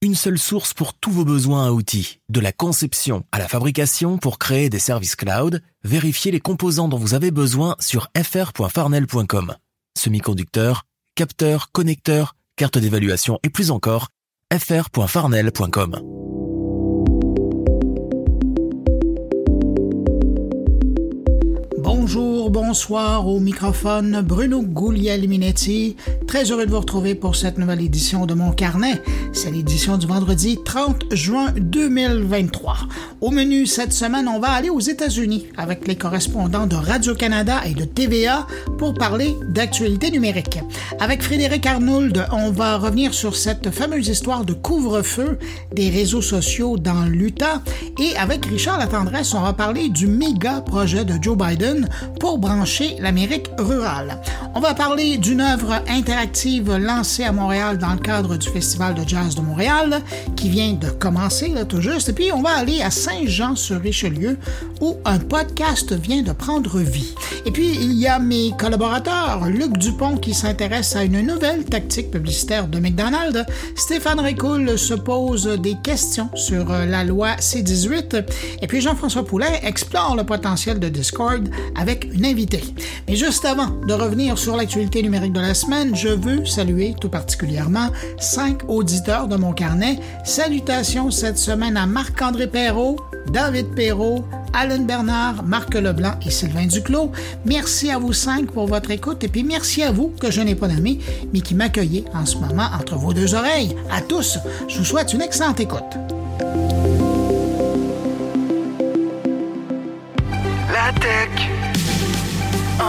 Une seule source pour tous vos besoins à outils, de la conception à la fabrication pour créer des services cloud, vérifiez les composants dont vous avez besoin sur fr.farnel.com. Semi-conducteurs, capteurs, connecteurs, cartes d'évaluation et plus encore, fr.farnel.com. Bonsoir au microphone Bruno Guglielminetti. Très heureux de vous retrouver pour cette nouvelle édition de mon carnet. C'est l'édition du vendredi 30 juin 2023. Au menu cette semaine, on va aller aux États-Unis avec les correspondants de Radio-Canada et de TVA pour parler d'actualité numérique. Avec Frédéric Arnould, on va revenir sur cette fameuse histoire de couvre-feu des réseaux sociaux dans l'Utah et avec Richard Latendresse, on va parler du méga projet de Joe Biden pour brancher l'Amérique rurale. On va parler d'une œuvre interactive lancée à Montréal dans le cadre du Festival de jazz de Montréal qui vient de commencer là, tout juste. Et puis on va aller à Saint-Jean-sur-Richelieu où un podcast vient de prendre vie. Et puis il y a mes collaborateurs, Luc Dupont qui s'intéresse à une nouvelle tactique publicitaire de McDonald's, Stéphane Ricoul se pose des questions sur la loi C-18 et puis Jean-François Poulain explore le potentiel de Discord avec une invitée. Mais juste avant de revenir sur l'actualité numérique de la semaine, je veux saluer tout particulièrement cinq auditeurs de mon carnet. Salutations cette semaine à Marc-André Perrault, David Perrault, Alain Bernard, Marc Leblanc et Sylvain Duclos. Merci à vous cinq pour votre écoute et puis merci à vous que je n'ai pas nommé, mais qui m'accueillez en ce moment entre vos deux oreilles. À tous, je vous souhaite une excellente écoute. La tech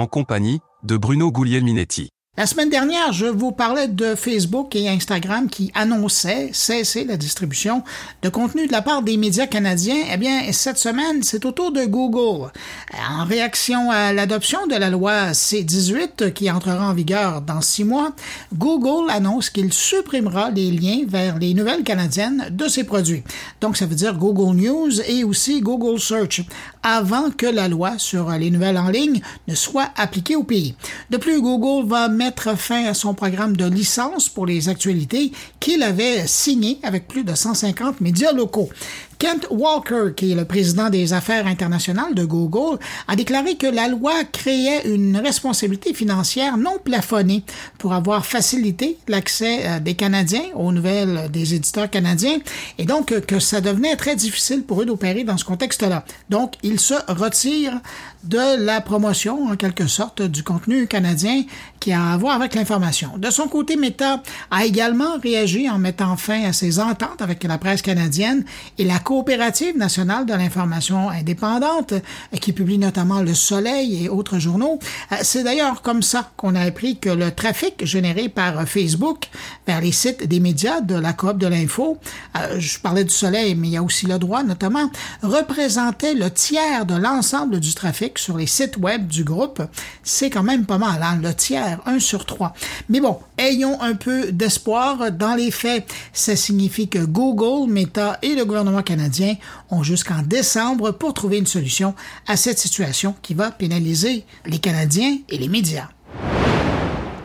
en compagnie de Bruno Guglielminetti. La semaine dernière, je vous parlais de Facebook et Instagram qui annonçaient cesser la distribution de contenu de la part des médias canadiens. Eh bien, cette semaine, c'est au tour de Google. En réaction à l'adoption de la loi C-18 qui entrera en vigueur dans six mois, Google annonce qu'il supprimera les liens vers les nouvelles canadiennes de ses produits. Donc, ça veut dire Google News et aussi Google Search avant que la loi sur les nouvelles en ligne ne soit appliquée au pays. De plus, Google va mettre mettre fin à son programme de licence pour les actualités qu'il avait signé avec plus de 150 médias locaux. Kent Walker, qui est le président des affaires internationales de Google, a déclaré que la loi créait une responsabilité financière non plafonnée pour avoir facilité l'accès des Canadiens aux nouvelles des éditeurs canadiens et donc que ça devenait très difficile pour eux d'opérer dans ce contexte-là. Donc, il se retire de la promotion, en quelque sorte, du contenu canadien qui a à voir avec l'information. De son côté, Meta a également réagi en mettant fin à ses ententes avec la presse canadienne et la coopérative nationale de l'information indépendante, qui publie notamment Le Soleil et autres journaux. C'est d'ailleurs comme ça qu'on a appris que le trafic généré par Facebook vers les sites des médias de la coop de l'info, je parlais du Soleil, mais il y a aussi le droit notamment, représentait le tiers de l'ensemble du trafic sur les sites web du groupe. C'est quand même pas mal, hein? le tiers, un sur trois. Mais bon, ayons un peu d'espoir. Dans les faits, ça signifie que Google, Meta et le gouvernement canadien ont jusqu'en décembre pour trouver une solution à cette situation qui va pénaliser les Canadiens et les médias.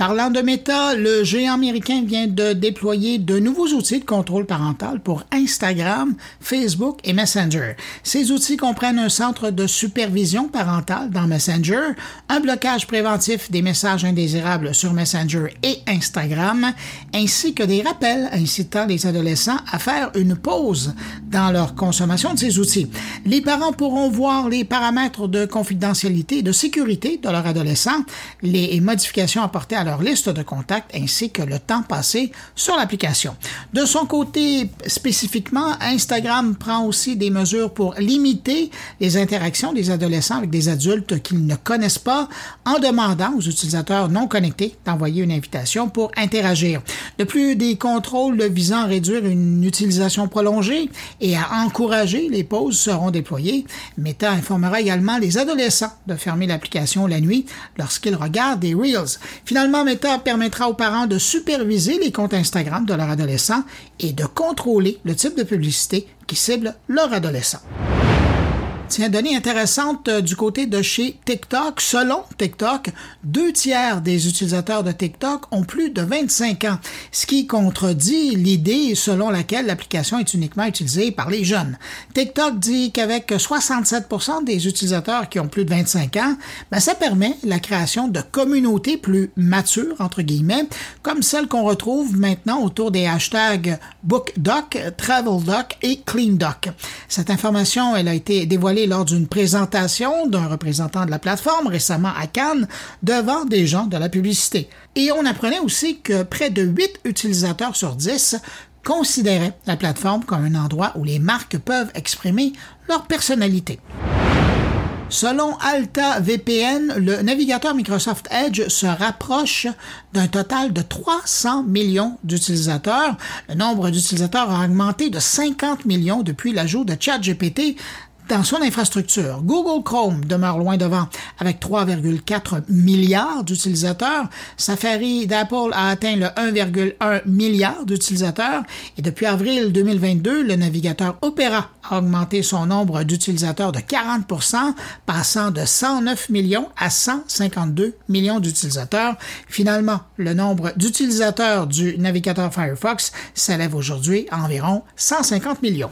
Parlant de Meta, le géant américain vient de déployer de nouveaux outils de contrôle parental pour Instagram, Facebook et Messenger. Ces outils comprennent un centre de supervision parentale dans Messenger, un blocage préventif des messages indésirables sur Messenger et Instagram, ainsi que des rappels incitant les adolescents à faire une pause dans leur consommation de ces outils. Les parents pourront voir les paramètres de confidentialité et de sécurité de leur adolescent, les modifications apportées à leur leur liste de contacts ainsi que le temps passé sur l'application. De son côté, spécifiquement, Instagram prend aussi des mesures pour limiter les interactions des adolescents avec des adultes qu'ils ne connaissent pas en demandant aux utilisateurs non connectés d'envoyer une invitation pour interagir. De plus, des contrôles visant à réduire une utilisation prolongée et à encourager les pauses seront déployés. Meta informera également les adolescents de fermer l'application la nuit lorsqu'ils regardent des Reels. Finalement, Meta permettra aux parents de superviser les comptes Instagram de leurs adolescents et de contrôler le type de publicité qui cible leur adolescent. Tiens, donnée intéressante euh, du côté de chez TikTok. Selon TikTok, deux tiers des utilisateurs de TikTok ont plus de 25 ans, ce qui contredit l'idée selon laquelle l'application est uniquement utilisée par les jeunes. TikTok dit qu'avec 67% des utilisateurs qui ont plus de 25 ans, ben, ça permet la création de communautés plus matures, entre guillemets, comme celles qu'on retrouve maintenant autour des hashtags BookDoc, TravelDoc et CleanDoc. Cette information, elle a été dévoilée lors d'une présentation d'un représentant de la plateforme récemment à Cannes devant des gens de la publicité. Et on apprenait aussi que près de 8 utilisateurs sur 10 considéraient la plateforme comme un endroit où les marques peuvent exprimer leur personnalité. Selon Alta VPN, le navigateur Microsoft Edge se rapproche d'un total de 300 millions d'utilisateurs. Le nombre d'utilisateurs a augmenté de 50 millions depuis l'ajout de ChatGPT dans son infrastructure. Google Chrome demeure loin devant avec 3,4 milliards d'utilisateurs. Safari d'Apple a atteint le 1,1 milliard d'utilisateurs et depuis avril 2022, le navigateur Opera a augmenté son nombre d'utilisateurs de 40% passant de 109 millions à 152 millions d'utilisateurs. Finalement, le nombre d'utilisateurs du navigateur Firefox s'élève aujourd'hui à environ 150 millions.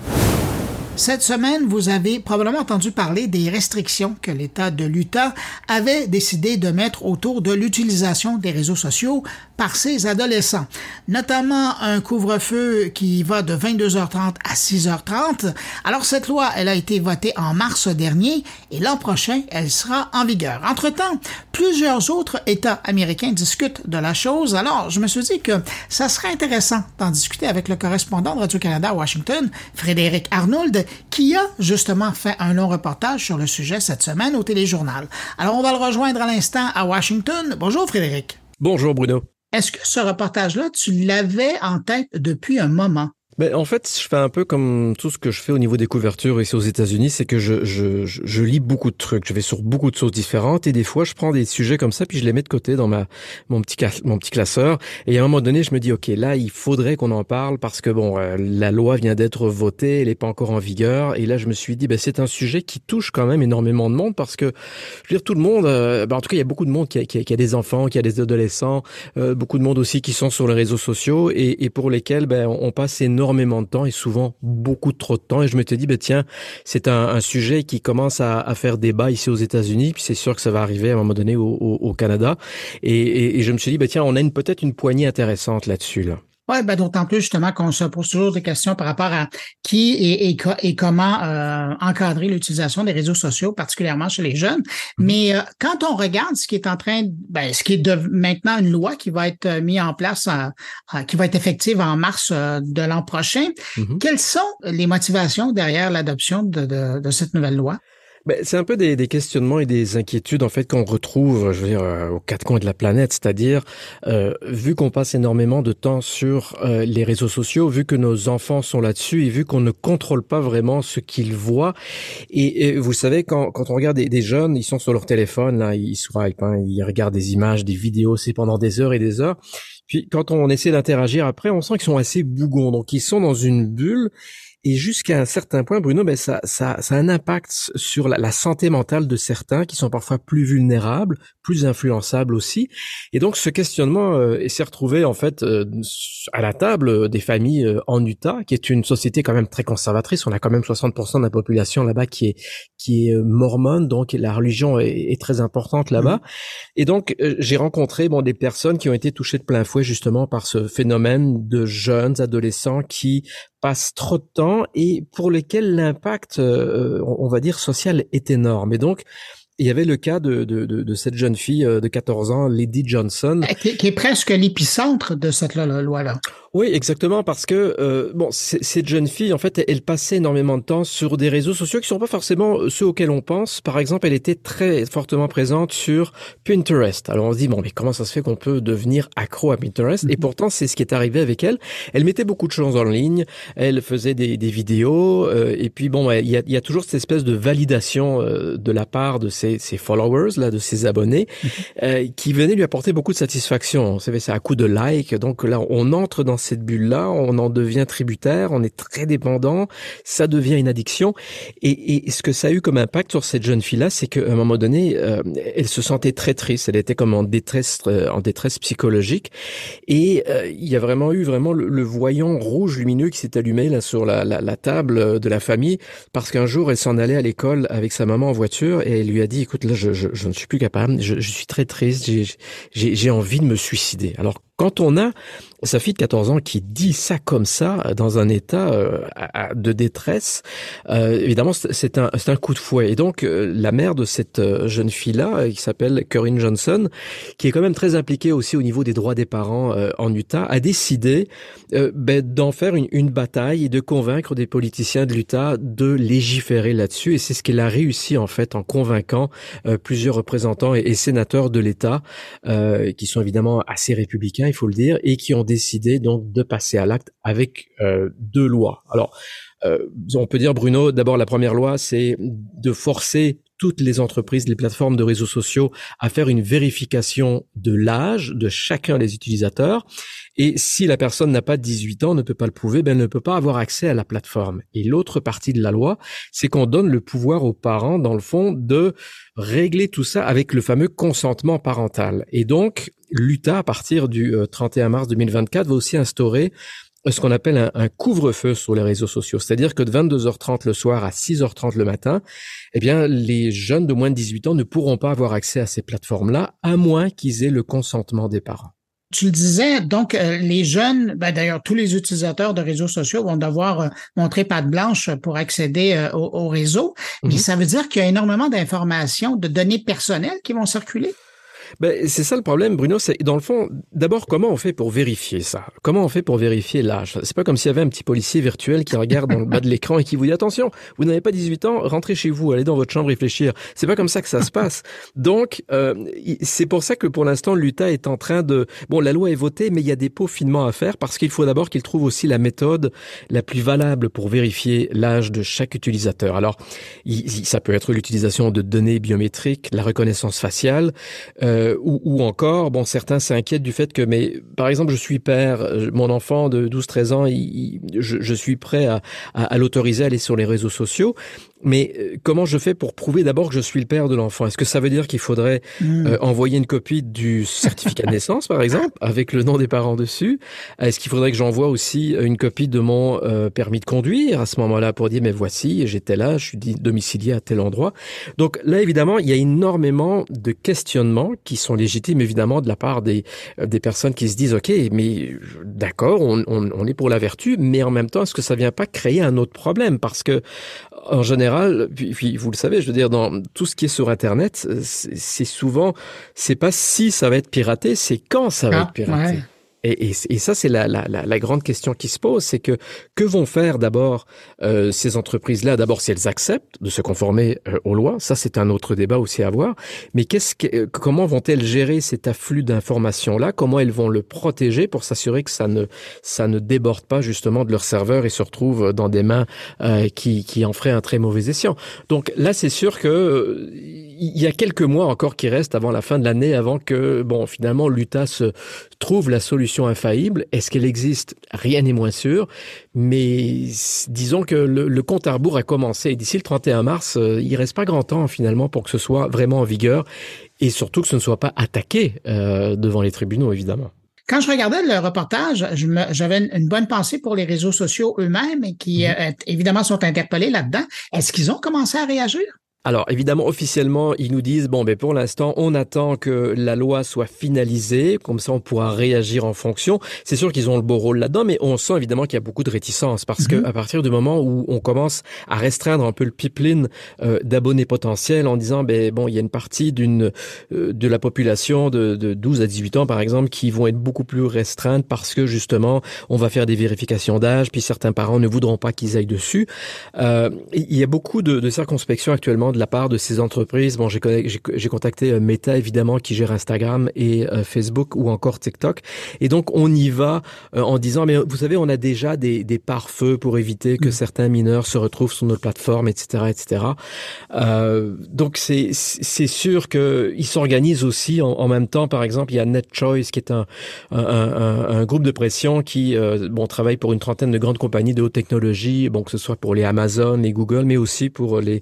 Cette semaine, vous avez probablement entendu parler des restrictions que l'État de l'Utah avait décidé de mettre autour de l'utilisation des réseaux sociaux par ses adolescents, notamment un couvre-feu qui va de 22h30 à 6h30. Alors cette loi, elle a été votée en mars dernier et l'an prochain, elle sera en vigueur. Entre-temps, plusieurs autres États américains discutent de la chose. Alors, je me suis dit que ça serait intéressant d'en discuter avec le correspondant de Radio-Canada à Washington, Frédéric Arnould, qui a justement fait un long reportage sur le sujet cette semaine au téléjournal. Alors on va le rejoindre à l'instant à Washington. Bonjour Frédéric. Bonjour Bruno. Est-ce que ce reportage-là, tu l'avais en tête depuis un moment? Ben, en fait, je fais un peu comme tout ce que je fais au niveau des couvertures ici aux États-Unis, c'est que je, je, je, lis beaucoup de trucs, je vais sur beaucoup de choses différentes et des fois je prends des sujets comme ça puis je les mets de côté dans ma mon petit mon petit classeur. Et à un moment donné je me dis ok là il faudrait qu'on en parle parce que bon euh, la loi vient d'être votée, elle n'est pas encore en vigueur. Et là je me suis dit ben c'est un sujet qui touche quand même énormément de monde parce que je veux dire tout le monde, euh, ben, en tout cas il y a beaucoup de monde qui a, qui a, des enfants, qui a des adolescents, euh, beaucoup de monde aussi qui sont sur les réseaux sociaux et, et pour lesquels ben on passe énormément énormément de temps et souvent beaucoup trop de temps. Et je me suis dit, ben tiens, c'est un, sujet qui commence à, faire débat ici aux États-Unis, puis c'est sûr que ça va arriver à un moment donné au, Canada. Et, je me suis dit, ben tiens, on a peut-être une poignée intéressante là-dessus. Là. Oui, ben, d'autant plus justement qu'on se pose toujours des questions par rapport à qui et, et, comment euh, encadrer l'utilisation des réseaux sociaux, particulièrement chez les jeunes. Mm-hmm. Mais euh, quand on regarde ce qui est en train, ben, ce qui est de, maintenant une loi qui va être euh, mise en place, qui va être effective en mars de l'an prochain, mm-hmm. quelles sont les motivations derrière l'adoption de, de cette nouvelle loi? Ben, c'est un peu des, des, questionnements et des inquiétudes en fait qu'on retrouve, je veux dire, euh, aux quatre coins de la planète. C'est-à-dire, euh, vu qu'on passe énormément de temps sur euh, les réseaux sociaux, vu que nos enfants sont là-dessus et vu qu'on ne contrôle pas vraiment ce qu'ils voient. Et, vous savez, quand, quand on regarde des, des, jeunes, ils sont sur leur téléphone, là, ils swipent, hein, ils regardent des images, des vidéos, c'est pendant des heures et des heures. Puis quand on essaie d'interagir après, on sent qu'ils sont assez bougons, donc ils sont dans une bulle. Et jusqu'à un certain point, Bruno, ben ça, ça, ça a un impact sur la, la, santé mentale de certains qui sont parfois plus vulnérables, plus influençables aussi. Et donc, ce questionnement euh, s'est retrouvé en fait euh, à la table des familles euh, en Utah, qui est une société quand même très conservatrice. On a quand même 60% de la population là-bas qui est qui est euh, mormone, donc la religion est, est très importante là-bas. Mmh. Et donc, j'ai rencontré bon des personnes qui ont été touchées de plein fouet justement par ce phénomène de jeunes adolescents qui passent trop de temps et pour lesquels l'impact, euh, on va dire, social est énorme. Et donc, il y avait le cas de, de, de, de cette jeune fille de 14 ans, Lady Johnson. Qui, qui est presque l'épicentre de cette loi-là. Oui, exactement, parce que euh, bon, cette jeune fille, en fait, elle passait énormément de temps sur des réseaux sociaux qui sont pas forcément ceux auxquels on pense. Par exemple, elle était très fortement présente sur Pinterest. Alors on se dit bon, mais comment ça se fait qu'on peut devenir accro à Pinterest? Et mhm. pourtant, c'est ce qui est arrivé avec elle. Elle mettait beaucoup de choses en ligne. Elle faisait des, des vidéos. Euh, et puis bon, il y a, y a, toujours cette espèce de validation euh, de la part de ses, ses, followers, là, de ses abonnés, mhm. euh, qui venaient lui apporter beaucoup de satisfaction. Vous savez, c'est à coup de like. Donc là, on entre dans cette bulle-là, on en devient tributaire, on est très dépendant, ça devient une addiction. Et, ce que ça a eu comme impact sur cette jeune fille-là, c'est qu'à un moment donné, euh, elle se sentait très triste, elle était comme en détresse, euh, en détresse psychologique. Et euh, il y a vraiment eu vraiment le, voyant rouge lumineux qui s'est allumé là sur la, table de la famille, parce qu'un jour, elle s'en allait à l'école avec sa maman en voiture et elle lui a dit, écoute, là, je ne suis plus capable, je, je suis très triste, j'ai envie de me suicider. Alors quand on a sa fille de 14 ans qui dit ça comme ça, dans un état euh, de détresse, euh, évidemment, c'est un, un coup de fouet. Et donc, euh, la mère de cette jeune fille-là, qui s'appelle Corinne Johnson, qui est quand même très impliquée aussi au niveau des droits des parents en Utah, a décidé ben, d'en faire une, une, bataille et de convaincre des politiciens de l'Utah de légiférer là-dessus. Et c'est ce qu'elle a réussi, en fait, en convainquant plusieurs représentants et, et sénateurs de l'État, qui sont évidemment assez républicains, il faut le dire, et qui ont décidé donc de passer à l'acte avec euh, deux lois. Alors, euh, on peut dire, Bruno, d'abord la première loi, c'est de forcer toutes les entreprises, les plateformes de réseaux sociaux à faire une vérification de l'âge de chacun des utilisateurs. Et si la personne n'a pas 18 ans, ne peut pas le prouver, ben elle ne peut pas avoir accès à la plateforme. Et l'autre partie de la loi, c'est qu'on donne le pouvoir aux parents, dans le fond, de régler tout ça avec le fameux consentement parental. Et donc, l'Utah, à partir du 31 euh, mars 2024, va aussi instaurer ce qu'on appelle un, couvre-feu sur les réseaux sociaux. C'est-à-dire que de 22h30 le soir à 6h30 le matin, eh bien, les jeunes de moins de 18 ans ne pourront pas avoir accès à ces plateformes-là, à moins qu'ils aient le consentement des parents. Tu le disais, donc euh, les jeunes, ben, d'ailleurs tous les utilisateurs de réseaux sociaux vont devoir euh, montrer patte blanche pour accéder euh, au, réseau. Mais mm-hmm. ça veut dire qu'il y a énormément d'informations, de données personnelles qui vont circuler? Ben, c'est ça le problème, Bruno. C'est dans le fond, d'abord, comment on fait pour vérifier ça? Comment on fait pour vérifier l'âge? C'est pas comme s'il y avait un petit policier virtuel qui regarde dans le bas de l'écran et qui vous dit attention, vous n'avez pas 18 ans, rentrez chez vous, allez dans votre chambre réfléchir. C'est pas comme ça que ça se passe. Donc, euh, c'est pour ça que pour l'instant, l'Utah est en train de. Bon, la loi est votée, mais il y a des peaufinements à faire parce qu'il faut d'abord qu'il trouve aussi la méthode la plus valable pour vérifier l'âge de chaque utilisateur. Alors, ça peut être l'utilisation de données biométriques, la reconnaissance faciale. Euh, euh, ou, ou, encore, bon, certains s'inquiètent du fait que, mais par exemple, je suis père, euh, mon enfant de 12-13 ans, il, je, je, suis prêt à, à, à l'autoriser à aller sur les réseaux sociaux, mais euh, comment je fais pour prouver d'abord que je suis le père de l'enfant? Est-ce que ça veut dire qu'il faudrait hmm. euh, envoyer une copie du certificat de naissance, par exemple, avec le nom des parents dessus? Est-ce qu'il faudrait que j'envoie aussi une copie de mon euh, permis de conduire à ce moment-là pour dire mais voici, j'étais là, je suis domicilié à tel endroit? Donc là, évidemment, il y a énormément de questionnements qui sont légitimes, évidemment, de la part des, des personnes qui se disent ok, mais d'accord, on, on, on est pour la vertu, mais en même temps, est-ce que ça vient pas créer un autre problème? Parce que en général, puis, vous le savez, je veux dire, dans tout ce qui est sur Internet, c'est souvent, c'est pas si ça va être piraté, c'est quand ça va ah, être piraté. Et, et, et, ça, c'est la, la, la, grande question qui se pose, c'est que que vont faire d'abord euh, ces entreprises-là? D'abord, si elles acceptent de se conformer euh, aux lois, ça c'est un autre débat aussi à avoir. Mais qu'est-ce que, euh, comment vont-elles gérer cet afflux d'informations-là? Comment elles vont le protéger pour s'assurer que ça ne ça ne déborde pas justement de leur serveur et se retrouve dans des mains euh, qui, qui en feraient un très mauvais escient? Donc là, c'est sûr que il y a quelques mois encore qui restent avant la fin de l'année, avant que bon finalement l'Utah se trouve la solution infaillible. Est-ce qu'elle existe? Rien n'est moins sûr. Mais disons que le, compte à rebours a commencé. D'ici le 31 mars, euh, il reste pas grand temps finalement pour que ce soit vraiment en vigueur et surtout que ce ne soit pas attaqué euh, devant les tribunaux, évidemment. Quand je regardais le reportage, j'avais une bonne pensée pour les réseaux sociaux eux-mêmes qui, mhm. euh, évidemment, sont interpellés là-dedans. Est-ce qu'ils ont commencé à réagir? Alors évidemment, officiellement, ils nous disent bon, ben pour l'instant, on attend que la loi soit finalisée, comme ça on pourra réagir en fonction. C'est sûr qu'ils ont le beau rôle là-dedans, mais on sent évidemment qu'il y a beaucoup de réticence parce que mhm. à partir du moment où on commence à restreindre un peu le pipeline euh, d'abonnés potentiels en disant ben bon, il y a une partie d'une euh, de la population de, de 12 à 18 ans par exemple qui vont être beaucoup plus restreintes parce que justement on va faire des vérifications d'âge, puis certains parents ne voudront pas qu'ils aillent dessus. Euh, il y a beaucoup de, de circonspection actuellement de la part de ces entreprises. Bon, j'ai contacté euh, Meta évidemment qui gère Instagram et euh, Facebook ou encore TikTok. Et donc on y va euh, en disant mais vous savez on a déjà des, des pare-feux pour éviter que mm. certains mineurs se retrouvent sur notre plateforme, etc., etc. Euh, donc c'est c'est sûr que ils s'organisent aussi en, en, même temps. Par exemple, il y a NetChoice qui est un un, un, un groupe de pression qui bon travaille pour une trentaine de grandes compagnies de haute technologie, bon que ce soit pour les Amazon, les Google, mais aussi pour les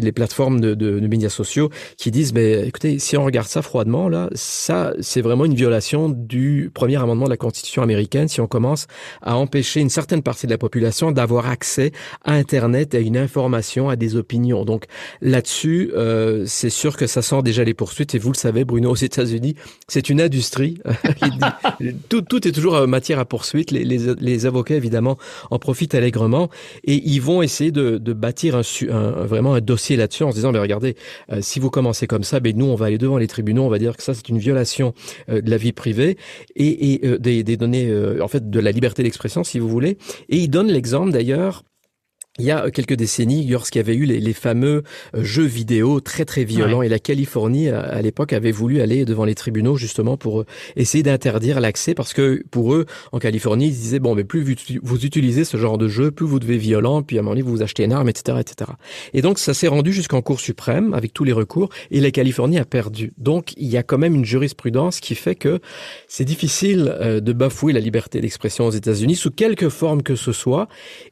les plateformes de, de, de, médias sociaux qui disent, ben, écoutez, si on regarde ça froidement, là, ça, c'est vraiment une violation du premier amendement de la Constitution américaine si on commence à empêcher une certaine partie de la population d'avoir accès à Internet, à une information, à des opinions. Donc là-dessus, euh, c'est sûr que ça sent déjà les poursuites. Et vous le savez, Bruno, aux États-Unis, c'est une industrie. tout, tout est toujours matière à poursuite. Les, les, les, avocats, évidemment, en profitent allègrement et ils vont essayer de, de bâtir un, un, vraiment un dossier là-dessus en se disant, mais regardez, euh, si vous commencez comme ça, ben nous, on va aller devant les tribunaux, on va dire que ça, c'est une violation euh, de la vie privée et, et euh, des, des, données, en fait, de la liberté d'expression, si vous voulez. Et il donne l'exemple d'ailleurs il y a quelques décennies, lorsqu'il y avait eu les, les, fameux euh, jeux vidéo très très violents, et la Californie à, l'époque avait voulu aller devant les tribunaux justement pour euh, essayer d'interdire l'accès, parce que pour eux, en Californie, ils disaient bon, mais plus vous, utilisez ce genre de jeu, plus vous devez violent, puis à un moment donné vous, vous achetez une arme, etc., etc. Et donc ça s'est rendu jusqu'en Cour suprême avec tous les recours, et la Californie a perdu. Donc il y a quand même une jurisprudence qui fait que c'est difficile euh, de bafouer la liberté d'expression aux États-Unis sous quelque forme que ce soit,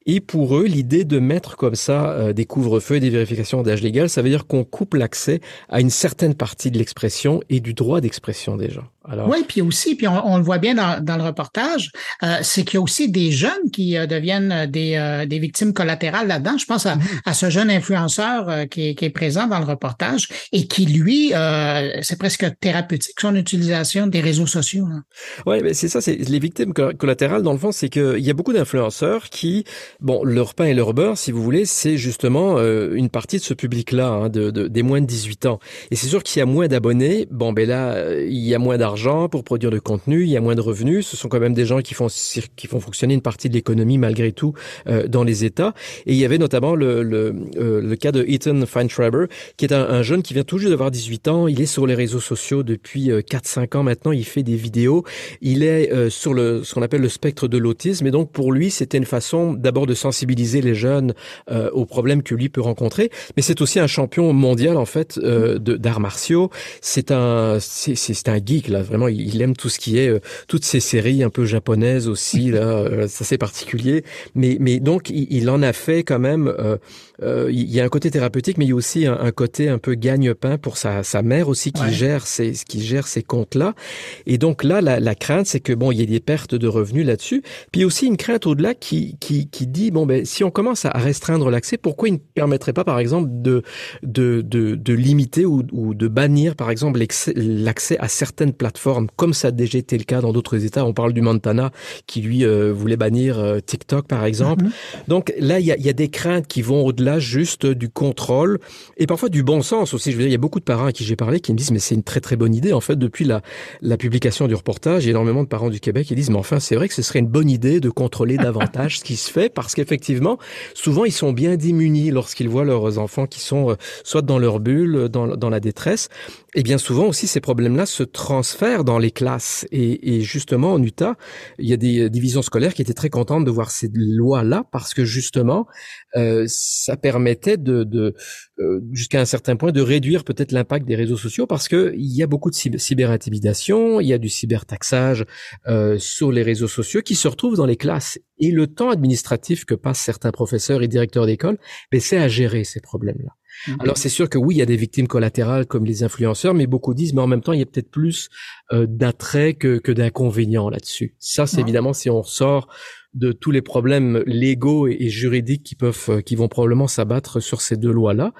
et pour eux l'idée de mettre comme ça euh, des couvre-feux et des vérifications d'âge légal, ça veut dire qu'on coupe l'accès à une certaine partie de l'expression et du droit d'expression des gens. Oui, puis aussi, puis on, le voit bien dans, dans le reportage, euh, c'est qu'il y a aussi des jeunes qui euh, deviennent euh, des, euh, des victimes collatérales là-dedans. Je pense à, mm-hmm. à ce jeune influenceur qui est, qui, est, présent dans le reportage et qui, lui, c'est presque thérapeutique, son utilisation des réseaux sociaux. Oui, mais c'est ça, c'est les victimes collatérales, dans le fond, c'est qu'il y a beaucoup d'influenceurs qui, bon, leur pain et leur beurre, si vous voulez, c'est justement une partie de ce public-là, hein, de, de, des moins de 18 ans. Et c'est sûr qu'il y a moins d'abonnés, bon, ben là, il y a moins d'argent pour produire de contenu, il y a moins de revenus. Ce sont quand même des gens qui font qui font fonctionner une partie de l'économie malgré tout euh, dans les États. Et il y avait notamment le le, euh, cas de Ethan Feinschreiber, qui est un, un, jeune qui vient tout juste d'avoir 18 ans. Il est sur les réseaux sociaux depuis 4-5 euh, ans maintenant. Il fait des vidéos. Il est sur le ce qu'on appelle le spectre de l'autisme. Et donc pour lui, c'était une façon d'abord de sensibiliser les jeunes aux problèmes que lui peut rencontrer. Mais c'est aussi un champion mondial en fait d'arts martiaux. C'est un c'est un geek là vraiment, il, aime tout ce qui est euh, toutes ces séries un peu japonaises aussi là, euh, ça c'est particulier. Mais mais donc il, en a fait quand même. Euh, il y a un côté thérapeutique, mais il y a aussi un, côté un peu gagne-pain pour sa, sa mère aussi qui gère ces qui gère ces comptes là. Et donc là, la, la crainte, c'est que bon, il y ait des pertes de revenus là-dessus. Puis aussi une crainte au-delà qui qui qui dit bon ben si on commence à restreindre l'accès, pourquoi il ne permettrait pas par exemple de de de, de limiter ou, ou de bannir par exemple l'accès à certaines plateformes comme ça a déjà été le cas dans d'autres États? On parle du Montana qui lui euh, voulait bannir euh, TikTok par exemple. Mhm. Donc là, il y a, y a, des craintes qui vont au-delà juste du contrôle et parfois du bon sens aussi. Je veux dire, il y a beaucoup de parents à qui j'ai parlé qui me disent mais c'est une très très bonne idée. En fait, depuis la, la publication du reportage, il y a énormément de parents du Québec qui disent mais enfin c'est vrai que ce serait une bonne idée de contrôler davantage ce qui se fait parce qu'effectivement souvent ils sont bien démunis lorsqu'ils voient leurs enfants qui sont euh, soit dans leur bulle, dans, dans la détresse. Et bien souvent aussi ces problèmes-là se transfèrent dans les classes. Et, et, justement, en Utah, il y a des euh, divisions scolaires qui étaient très contentes de voir ces lois-là parce que justement, euh, ça permettait de, de euh, jusqu'à un certain point, de réduire peut-être l'impact des réseaux sociaux parce que il y a beaucoup de cyberintimidation, il y a du cybertaxage euh, sur les réseaux sociaux qui se retrouvent dans les classes. Et le temps administratif que passent certains professeurs et directeurs d'école, ben, c'est à gérer ces problèmes-là. Mhm. Alors c'est sûr que oui, il y a des victimes collatérales comme les influenceurs, mais beaucoup disent, mais en même temps, il y a peut-être plus euh, d'attrait que, que d'inconvénients là-dessus. Ça, c'est évidemment si on sort de tous les problèmes légaux et, juridiques qui peuvent, qui vont probablement s'abattre sur ces deux lois-là.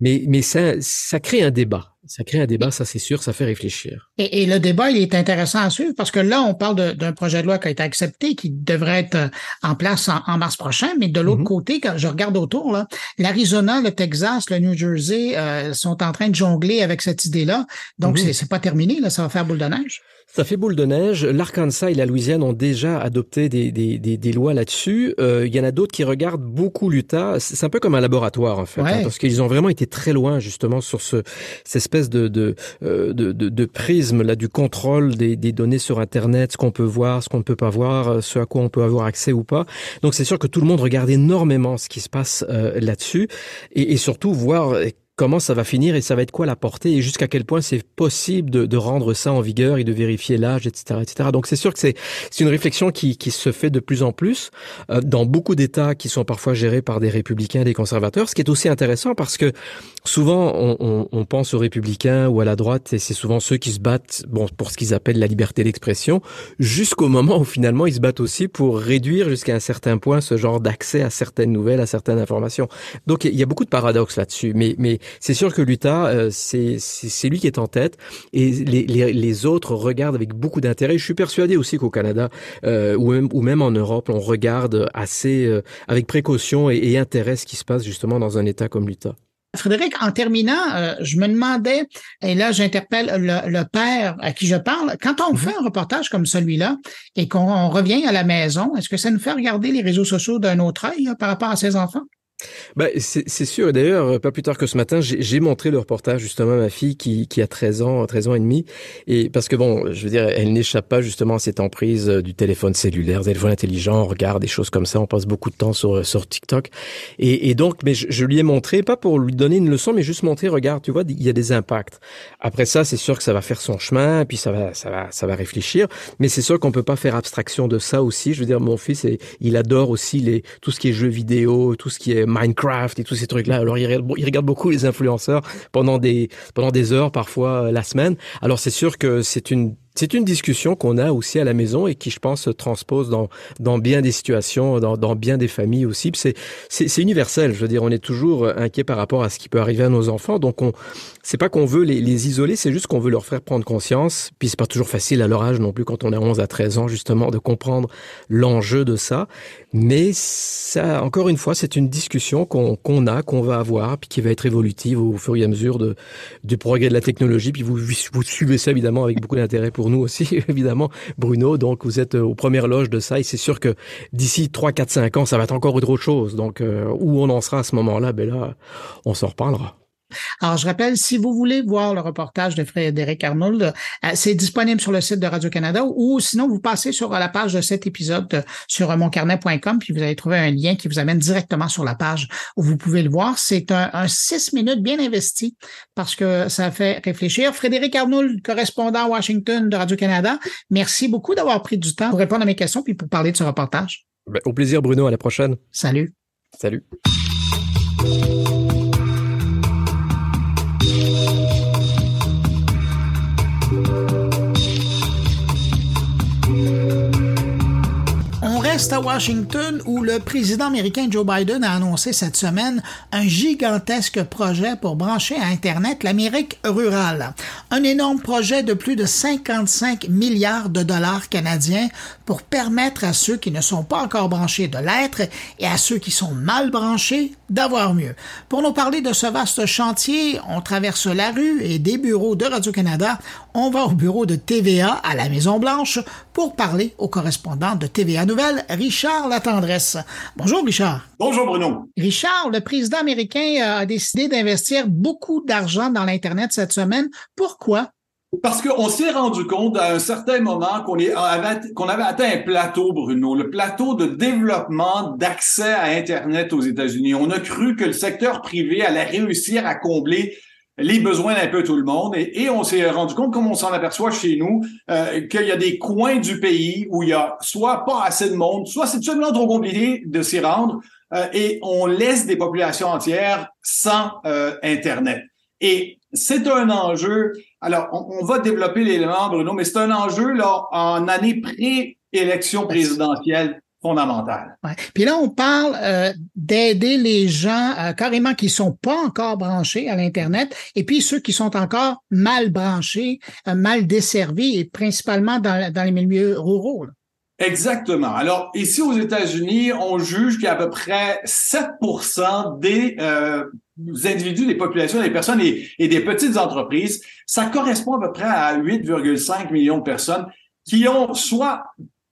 Mais, mais ça, ça crée un débat. Ça crée un débat, ça c'est sûr, ça fait réfléchir. Et, et, le débat, il est intéressant à suivre parce que là, on parle d'un projet de loi qui a été accepté, qui devrait être euh, en place en, mars prochain, mais de l'autre mm-hmm. côté, quand je regarde autour, là, l'Arizona, le Texas, le New Jersey euh, sont en train de jongler avec cette idée-là. Donc, mm-hmm. c'est pas terminé, là, ça va faire boule de neige. Ça fait boule de neige. L'Arkansas et la Louisiane ont déjà adopté des, des, des, des lois là-dessus. Euh, il y en a d'autres qui regardent beaucoup l'Utah. C'est un peu comme un laboratoire en fait, hein, parce qu'ils ont vraiment été très loin justement sur ce, cette espèce de, de, euh, de, de, de prisme là du contrôle des, des données sur Internet, ce qu'on peut voir, ce qu'on ne peut pas voir, ce à quoi on peut avoir accès ou pas. Donc c'est sûr que tout le monde regarde énormément ce qui se passe euh, là-dessus et, et surtout voir comment ça va finir et ça va être quoi la portée et jusqu'à quel point c'est possible de, de, rendre ça en vigueur et de vérifier l'âge, etc., etc. Donc c'est sûr que c'est une réflexion qui, qui, se fait de plus en plus euh, dans beaucoup d'États qui sont parfois gérés par des républicains, des conservateurs, ce qui est aussi intéressant parce que souvent on, on, on pense aux républicains ou à la droite et c'est souvent ceux qui se battent bon pour ce qu'ils appellent la liberté d'expression jusqu'au moment où finalement ils se battent aussi pour réduire jusqu'à un certain point ce genre d'accès à certaines nouvelles, à certaines informations. Donc il y a beaucoup de paradoxes là-dessus, mais mais c'est sûr que l'Utah, euh, c'est lui qui est en tête et les, les, autres regardent avec beaucoup d'intérêt. Je suis persuadé aussi qu'au Canada euh, ou, même, ou même en Europe, on regarde assez euh, avec précaution et, et intérêt ce qui se passe justement dans un État comme l'Utah. Frédéric, en terminant, euh, je me demandais, et là j'interpelle le, le, père à qui je parle, quand on mm-hmm. fait un reportage comme celui-là et qu'on revient à la maison, est-ce que ça nous fait regarder les réseaux sociaux d'un autre œil par rapport à ses enfants? Bah, c'est sûr. D'ailleurs, pas plus tard que ce matin, j'ai montré le reportage justement à ma fille qui, qui a 13 ans, 13 ans et demi. Et parce que bon, je veux dire, elle n'échappe pas justement à cette emprise euh, du téléphone cellulaire, du téléphone intelligent. On regarde des choses comme ça. On passe beaucoup de temps sur, sur TikTok. Et, et donc, mais je, lui ai montré, pas pour lui donner une leçon, mais juste montrer, regarde, tu vois, il y a des impacts. Après ça, c'est sûr que ça va faire son chemin, puis ça va, ça va, ça va réfléchir. Mais c'est sûr qu'on peut pas faire abstraction de ça aussi. Je veux dire, mon fils, il adore aussi les, tout ce qui est jeux vidéo, tout ce qui est Minecraft et tous ces trucs-là. Alors il regarde, beaucoup les influenceurs pendant des pendant des heures, parfois euh, la semaine. Alors c'est sûr que c'est une c'est une discussion qu'on a aussi à la maison et qui, je pense, se transpose dans, dans bien des situations, dans, dans bien des familles aussi. C'est, c'est, universel. Je veux dire, on est toujours inquiet par rapport à ce qui peut arriver à nos enfants. Donc, on, c'est pas qu'on veut les, les isoler, c'est juste qu'on veut leur faire prendre conscience. Puis, c'est pas toujours facile à leur âge non plus quand on a 11 à 13 ans, justement, de comprendre l'enjeu de ça. Mais ça, encore une fois, c'est une discussion qu'on, qu'on a, qu'on va avoir, puis qui va être évolutive au fur et à mesure de, du progrès de la technologie. Puis, vous, vous suivez ça, évidemment, avec beaucoup d'intérêt pour nous aussi, évidemment, Bruno. Donc, vous êtes euh, aux premières loges de ça et c'est sûr que d'ici 3, 4, 5 ans, ça va être encore autre chose. Donc, euh, où on en sera à ce moment-là, ben là, on s'en reparlera. Alors, je rappelle, si vous voulez voir le reportage de Frédéric Arnold, euh, c'est disponible sur le site de Radio-Canada ou sinon vous passez sur la page de cet épisode sur moncarnet.com puis vous allez trouver un lien qui vous amène directement sur la page où vous pouvez le voir. C'est un, un six minutes bien investi parce que ça fait réfléchir. Frédéric Arnold, correspondant à Washington de Radio-Canada, merci beaucoup d'avoir pris du temps pour répondre à mes questions puis pour parler de ce reportage. Ben, au plaisir, Bruno. À la prochaine. Salut. Salut. À Washington où le président américain Joe Biden a annoncé cette semaine un gigantesque projet pour brancher à Internet l'Amérique rurale. Un énorme projet de plus de 55 milliards de dollars canadiens pour permettre à ceux qui ne sont pas encore branchés de l'être et à ceux qui sont mal branchés d'avoir mieux. Pour nous parler de ce vaste chantier, on traverse la rue et des bureaux de Radio-Canada. On va au bureau de TVA à la Maison-Blanche pour parler au correspondant de TVA Nouvelle, Richard Latendresse. Bonjour Richard. Bonjour Bruno. Richard, le président américain a décidé d'investir beaucoup d'argent dans l'Internet cette semaine. Pourquoi? Parce qu'on s'est rendu compte à un certain moment qu'on avait, qu'on avait atteint un plateau, Bruno, le plateau de développement d'accès à Internet aux États-Unis. On a cru que le secteur privé allait réussir à combler les besoins d'un peu tout le monde. Et, on s'est rendu compte, comme on s'en aperçoit chez nous, euh, qu'il y a des coins du pays où il y a soit pas assez de monde, soit c'est tout trop compliqué de s'y rendre, euh, et on laisse des populations entières sans euh, Internet. Et c'est un enjeu. Alors, on, on va développer l'élément, Bruno, mais c'est un enjeu là en année pré-élection présidentielle fondamentale. Ouais. Puis là, on parle euh, d'aider les gens euh, carrément qui sont pas encore branchés à l'Internet et puis ceux qui sont encore mal branchés, euh, mal desservis et principalement dans, dans les milieux ruraux. Là. Exactement. Alors, ici aux États-Unis, on juge qu'il y a à peu près 7% des euh, individus, des populations, des personnes et, et, des petites entreprises. Ça correspond à peu près à 8,5 millions de personnes qui ont soit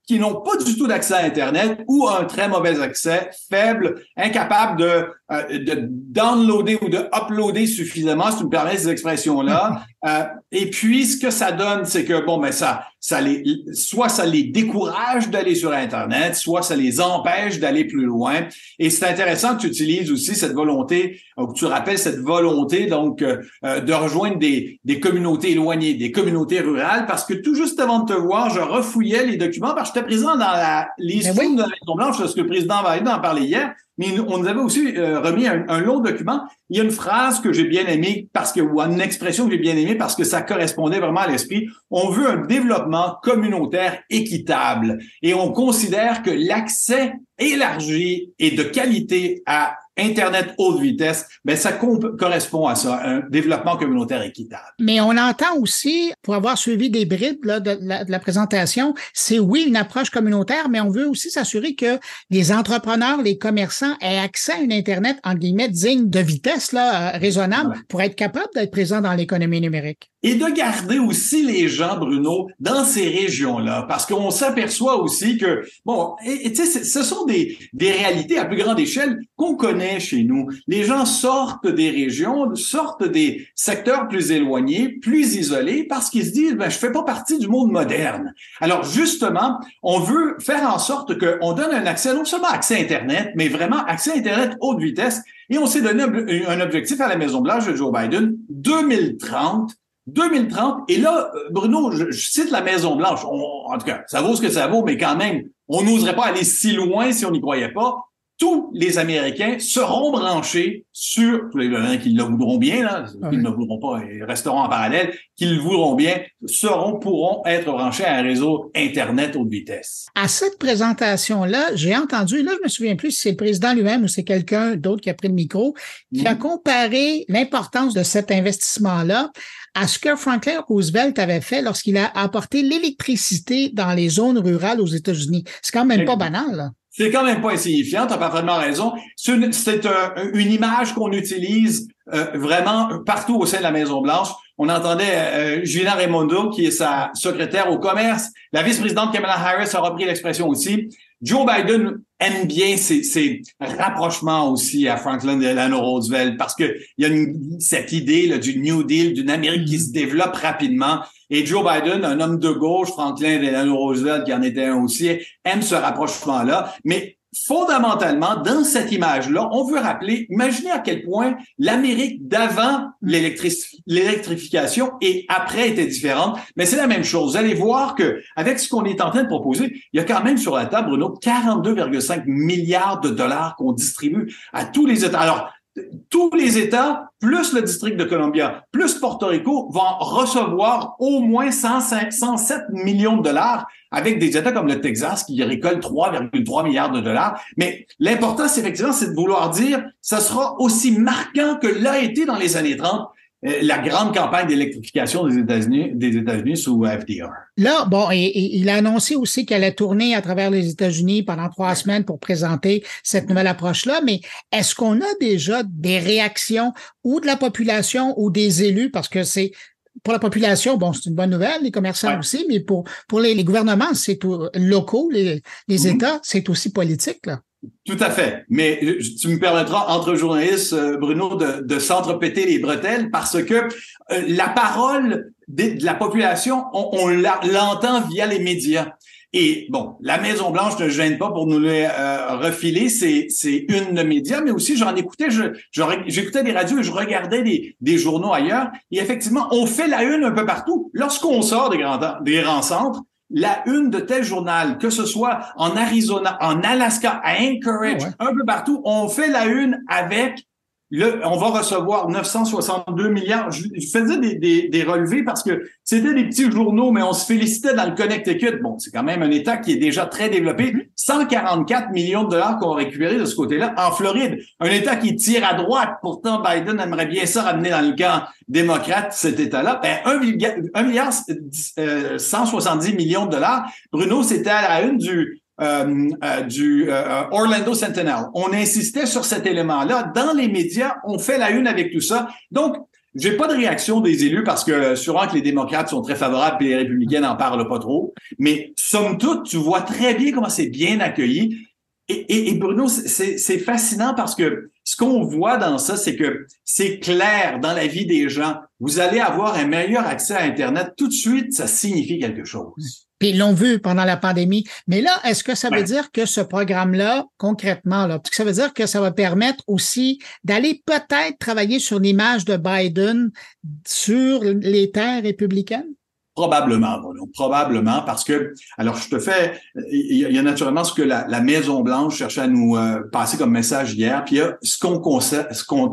qui n'ont pas du tout d'accès à Internet ou un très mauvais accès, faible, incapable de, euh, de downloader ou de uploader suffisamment, si tu me permets ces expressions-là. Euh, et puis, ce que ça donne, c'est que, bon, ben ça, ça les, soit ça les décourage d'aller sur Internet, soit ça les empêche d'aller plus loin. Et c'est intéressant que tu utilises aussi cette volonté, ou que tu rappelles cette volonté, donc, euh, de rejoindre des, des communautés éloignées, des communautés rurales, parce que tout juste avant de te voir, je refouillais les documents, parce que j'étais présent dans la liste oui. de la Maison Blanche, parce que le président Biden en parlait hier, mais on nous avait aussi euh, remis un, un, long document. Il y a une phrase que j'ai bien aimée parce que, ou une expression que j'ai bien aimée parce que ça correspondait vraiment à l'esprit. On veut un développement communautaire équitable et on considère que l'accès élargi et de qualité à Internet haute vitesse, ben ça correspond à ça, un développement communautaire équitable. Mais on entend aussi, pour avoir suivi des bribes là, de, la, de, la, présentation, c'est oui une approche communautaire, mais on veut aussi s'assurer que les entrepreneurs, les commerçants aient accès à une Internet, en guillemets, digne de vitesse, là, euh, raisonnable, ouais. pour être capable d'être présent dans l'économie numérique. Et de garder aussi les gens, Bruno, dans ces régions-là, parce qu'on s'aperçoit aussi que, bon, tu sais, ce sont des, des réalités à plus grande échelle qu'on connaît chez nous. Les gens sortent des régions, sortent des secteurs plus éloignés, plus isolés, parce qu'ils se disent, ben, je fais pas partie du monde moderne. Alors, justement, on veut faire en sorte qu'on donne un accès, non seulement accès Internet, mais vraiment accès Internet haute vitesse. Et on s'est donné un objectif à la Maison-Blanche de Joe Biden, 2030, 2030, et là, Bruno, je, je cite la Maison-Blanche, en tout cas, ça vaut ce que ça vaut, mais quand même, on n'oserait pas aller si loin si on n'y croyait pas. Tous les Américains seront branchés sur, tous les gens qui le voudront bien, là, ouais. qui ne le voudront pas et resteront en parallèle, qui le voudront bien, seront, pourront être branchés à un réseau Internet haute vitesse. À cette présentation-là, j'ai entendu, là, je me souviens plus si c'est le président lui-même ou c'est quelqu'un d'autre qui a pris le micro, qui mmh. a comparé l'importance de cet investissement-là à ce que Franklin Roosevelt avait fait lorsqu'il a apporté l'électricité dans les zones rurales aux États-Unis. C'est quand même pas banal. Là. C'est quand même pas insignifiant, tu as parfaitement raison. C'est une, un, une, image qu'on utilise euh, vraiment partout au sein de la Maison-Blanche. On entendait euh, Julien Raimondo, qui est sa secrétaire au commerce. La vice-présidente Kamala Harris a repris l'expression aussi. Joe Biden aime bien ces, ces, rapprochements aussi à Franklin Delano Roosevelt parce que il y a une, cette idée là, du New Deal, d'une Amérique qui se développe rapidement. Et Joe Biden, un homme de gauche, Franklin Delano Roosevelt, qui en était un aussi, aime ce rapprochement-là. Mais fondamentalement, dans cette image-là, on veut rappeler, imaginez à quel point l'Amérique d'avant l'électrification et après était différente, mais c'est la même chose. Vous allez voir que avec ce qu'on est en train de proposer, il y a quand même sur la table, Bruno, 42,5 milliards de dollars qu'on distribue à tous les États. Alors, tous les États, plus le district de Columbia, plus Porto Rico, vont recevoir au moins 105, 107 millions de dollars avec des États comme le Texas qui récoltent 3,3 milliards de dollars. Mais l'important, c'est effectivement, c'est de vouloir dire, ça sera aussi marquant que l'a été dans les années 30 la grande campagne d'électrification des États-Unis des États-Unis sous FDR. Là, bon, et il a annoncé aussi qu'elle allait tourner à travers les États-Unis pendant trois semaines pour présenter cette nouvelle approche-là. Mais est-ce qu'on a déjà des réactions ou de la population ou des élus, parce que c'est pour la population, bon, c'est une bonne nouvelle, les commerçants ouais. aussi, mais pour pour les, les gouvernements, c'est locaux, les, les mm-hmm. États, c'est aussi politique là. Tout à fait. Mais euh, tu me permettras, entre journalistes, euh, Bruno, de, de s'entrepéter les bretelles parce que euh, la parole de, de, la population, on, on l'entend via les médias. Et bon, la Maison Blanche ne gêne pas pour nous les euh, refiler. C'est c'est une de médias, mais aussi j'en écoutais, je, j'écoutais des radios et je regardais des, des journaux ailleurs. Et effectivement, on fait la une un peu partout. Lorsqu'on sort des grands des grands centres, la une de tel journal, que ce soit en Arizona, en Alaska, à Anchorage, oh ouais. un peu partout, on fait la une avec on va recevoir 962 milliards. Je, faisais des, des, des, relevés parce que c'était des petits journaux, mais on se félicitait dans le Connecticut. Bon, c'est quand même un État qui est déjà très développé. 144 millions de dollars qu'on a récupéré de ce côté-là. En Floride, un État qui tire à droite. Pourtant, Biden aimerait bien ça ramener dans le camp démocrate, cet État-là. Ben, 1 milliard, 170 euh, millions de dollars. Bruno, c'était à la une du euh, euh, du euh, Orlando Sentinel. On insistait sur cet élément-là. Dans les médias, on fait la une avec tout ça. Donc, j'ai pas de réaction des élus parce que sûrement que les démocrates sont très favorables et les républicains n'en parlent pas trop. Mais somme toute, tu vois très bien comment c'est bien accueilli. Et, et, Bruno, c'est fascinant parce que ce qu'on voit dans ça, c'est que c'est clair dans la vie des gens. Vous allez avoir un meilleur accès à Internet. Tout de suite, ça signifie quelque chose. Puis ils l'ont vu pendant la pandémie. Mais là, est-ce que ça veut dire que ce programme-là, concrètement, là, ça veut dire que ça va permettre aussi d'aller peut-être travailler sur l'image de Biden sur les terres républicaines? Probablement, Bruno, probablement, parce que, alors je te fais, il y a, naturellement ce que la, Maison Blanche cherchait à nous euh, passer comme message hier, puis il y a ce qu'on constate, ce, qu'on,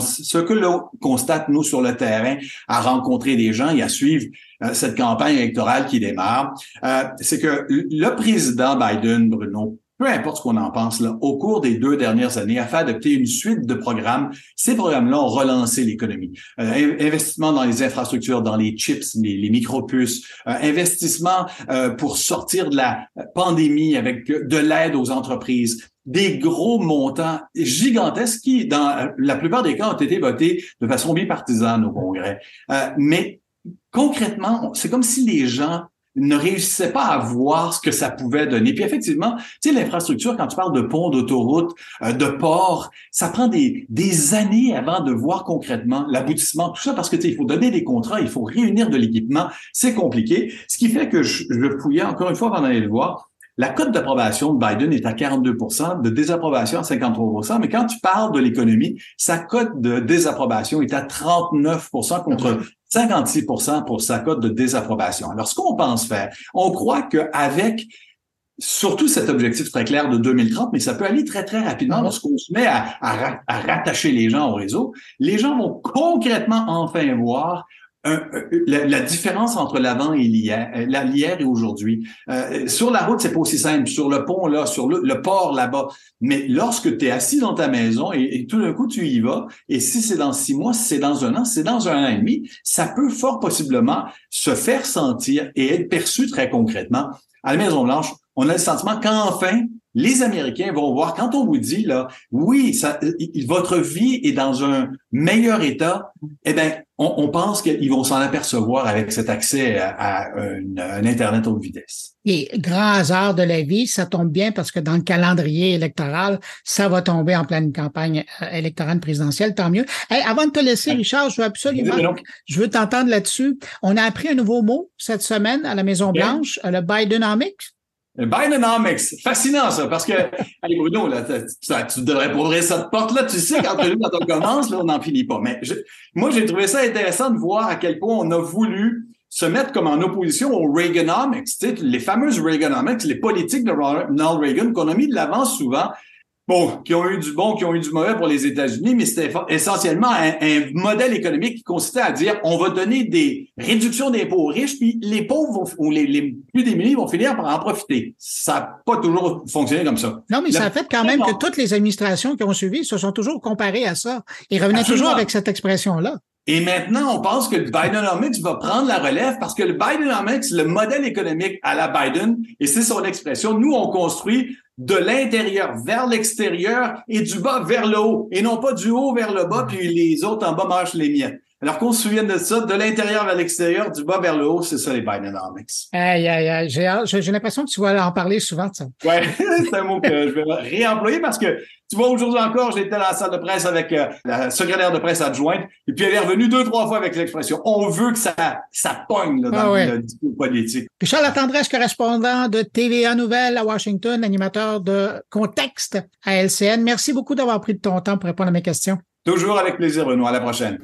ce que l'on constate nous sur le terrain, à rencontrer des gens et à suivre euh, cette campagne électorale qui démarre, euh, c'est que le président Biden, Bruno, peu importe ce qu'on en pense, là, au cours des deux dernières années, a fait adopter une suite de programmes. Ces programmes-là ont relancé l'économie. Euh, investissement dans les infrastructures, dans les chips, les, les micropuces, euh, investissement euh, pour sortir de la pandémie avec de l'aide aux entreprises, des gros montants gigantesques qui, dans la plupart des cas, ont été votés de façon bipartisane au Congrès. mais concrètement, c'est comme si les gens ne réussissaient pas à voir ce que ça pouvait donner. Puis effectivement, tu sais, l'infrastructure, quand tu parles de ponts, d'autoroutes, euh, de ports, ça prend des, des années avant de voir concrètement l'aboutissement, tout ça, parce que tu sais, il faut donner des contrats, il faut réunir de l'équipement, c'est compliqué. Ce qui fait que je, je fouillais encore une fois avant d'aller le voir, la cote d'approbation de Biden est à 42% de désapprobation à 53% mais quand tu parles de l'économie, sa cote de désapprobation est à 39% contre 56% pour sa cote de désapprobation. Alors, ce qu'on pense faire, on croit qu'avec surtout cet objectif très clair de 2030, mais ça peut aller très, très rapidement lorsqu'on se met à, à, rattacher les gens au réseau. Les gens vont concrètement enfin voir la, différence entre l'avant et l'hier, euh, l'hier et aujourd'hui. Euh, sur la route, c'est pas aussi simple. Sur le pont, là, sur le, port là-bas. Mais lorsque tu es assis dans ta maison et, tout d'un coup, tu y vas, et si c'est dans six mois, si c'est dans un an, si c'est dans un an et demi, ça peut fort possiblement se faire sentir et être perçu très concrètement. À la Maison-Blanche, on a le sentiment qu'enfin, les Américains vont voir, quand on vous dit, là, oui, ça, votre vie est dans un meilleur état, eh bien, on, pense qu'ils vont s'en apercevoir avec cet accès à, un Internet haute vitesse. Et grand hasard de la vie, ça tombe bien parce que dans le calendrier électoral, ça va tomber en pleine campagne euh, électorale présidentielle, tant mieux. avant de te laisser, Richard, je veux absolument, je veux t'entendre là-dessus. On a appris un nouveau mot cette semaine à la Maison-Blanche, le Bidenomics. Bidenomics, fascinant ça, parce que, allez Bruno, là, tu devrais ouvrir cette porte-là, tu sais, quand, quand on commence, là, on n'en finit pas. Mais moi, j'ai trouvé ça intéressant de voir à quel point on a voulu se mettre comme en opposition aux Reaganomics, tu sais, les fameuses Reaganomics, les politiques de Ronald Reagan qu'on a mis de l'avant souvent, bon, qui ont eu du bon, qui ont eu du mauvais pour les États-Unis, mais c'était essentiellement un, modèle économique qui consistait à dire on va donner des réductions d'impôts aux riches, puis les pauvres ou les, plus démunis vont finir par en profiter. Ça n'a pas toujours fonctionné comme ça. Non, mais ça a fait quand même que toutes les administrations qui ont suivi se sont toujours comparées à ça et revenaient toujours avec cette expression-là. Et maintenant, on pense que le Bidenomics va prendre la relève parce que le Bidenomics, le modèle économique à la Biden, et c'est son expression, nous, on construit de l'intérieur vers l'extérieur et du bas vers le haut, et non pas du haut vers le bas, puis les autres en bas marchent les miettes. Alors qu'on se souvienne de ça, de l'intérieur vers l'extérieur, du bas vers le haut, c'est ça les Bidenomics. Aïe, aïe, aïe. J'ai, j'ai l'impression que tu vas en parler souvent de ça. Ouais, c'est un mot que je vais réemployer parce que tu vois, aujourd'hui encore, j'étais dans la salle de presse avec euh, la secrétaire de presse adjointe, et puis elle est revenue deux, trois fois avec l'expression. On veut que ça, ça pogne là, dans ah le discours politique. Charles Latendresse, correspondant de TVA Nouvelles à Washington, animateur de Contexte à LCN. Merci beaucoup d'avoir pris de ton temps pour répondre à mes questions. Toujours avec plaisir, Benoît. À la prochaine.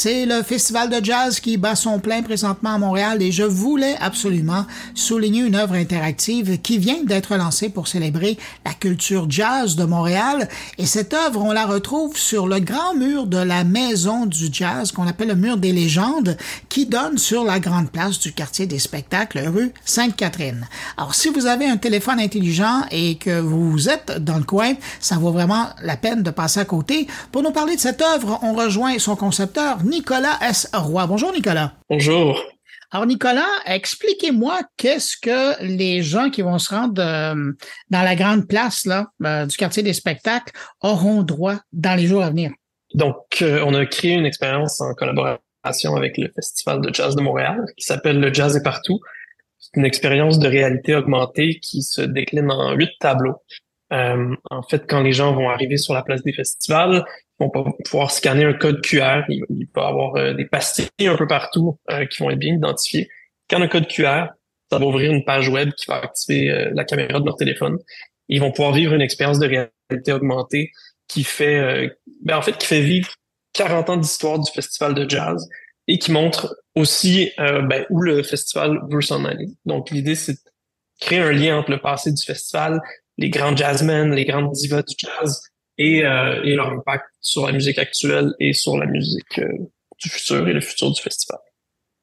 C'est le festival de jazz qui bat son plein présentement à Montréal et je voulais absolument souligner une œuvre interactive qui vient d'être lancée pour célébrer la culture jazz de Montréal. Et cette œuvre, on la retrouve sur le grand mur de la maison du jazz qu'on appelle le mur des légendes qui donne sur la grande place du quartier des spectacles rue Sainte-Catherine. Alors si vous avez un téléphone intelligent et que vous êtes dans le coin, ça vaut vraiment la peine de passer à côté. Pour nous parler de cette œuvre, on rejoint son concepteur Nicolas S. Roy. Bonjour Nicolas. Bonjour. Alors Nicolas, expliquez-moi qu'est-ce que les gens qui vont se rendre euh, dans la grande place là, euh, du quartier des spectacles auront droit dans les jours à venir? Donc, euh, on a créé une expérience en collaboration avec le Festival de jazz de Montréal qui s'appelle Le Jazz est partout. C'est une expérience de réalité augmentée qui se décline en huit tableaux. En fait, quand les gens vont arriver sur la place des festivals, ils vont pouvoir scanner un code QR. Il, il peut y avoir euh, des pastilles un peu partout euh, qui vont être bien identifiées. Quand un code QR, ça va ouvrir une page web qui va activer la caméra de leur téléphone. Ils vont pouvoir vivre une expérience de réalité augmentée qui fait, ben en fait, qui fait vivre 40 ans d'histoire du festival de jazz et qui montre aussi ben, où le festival veut s'en aller. Donc, l'idée, c'est de créer un lien entre le passé du festival, les grands jazzmen, les grandes divas du jazz et, euh, et leur impact sur la musique actuelle et sur la musique euh, du futur et le futur du festival.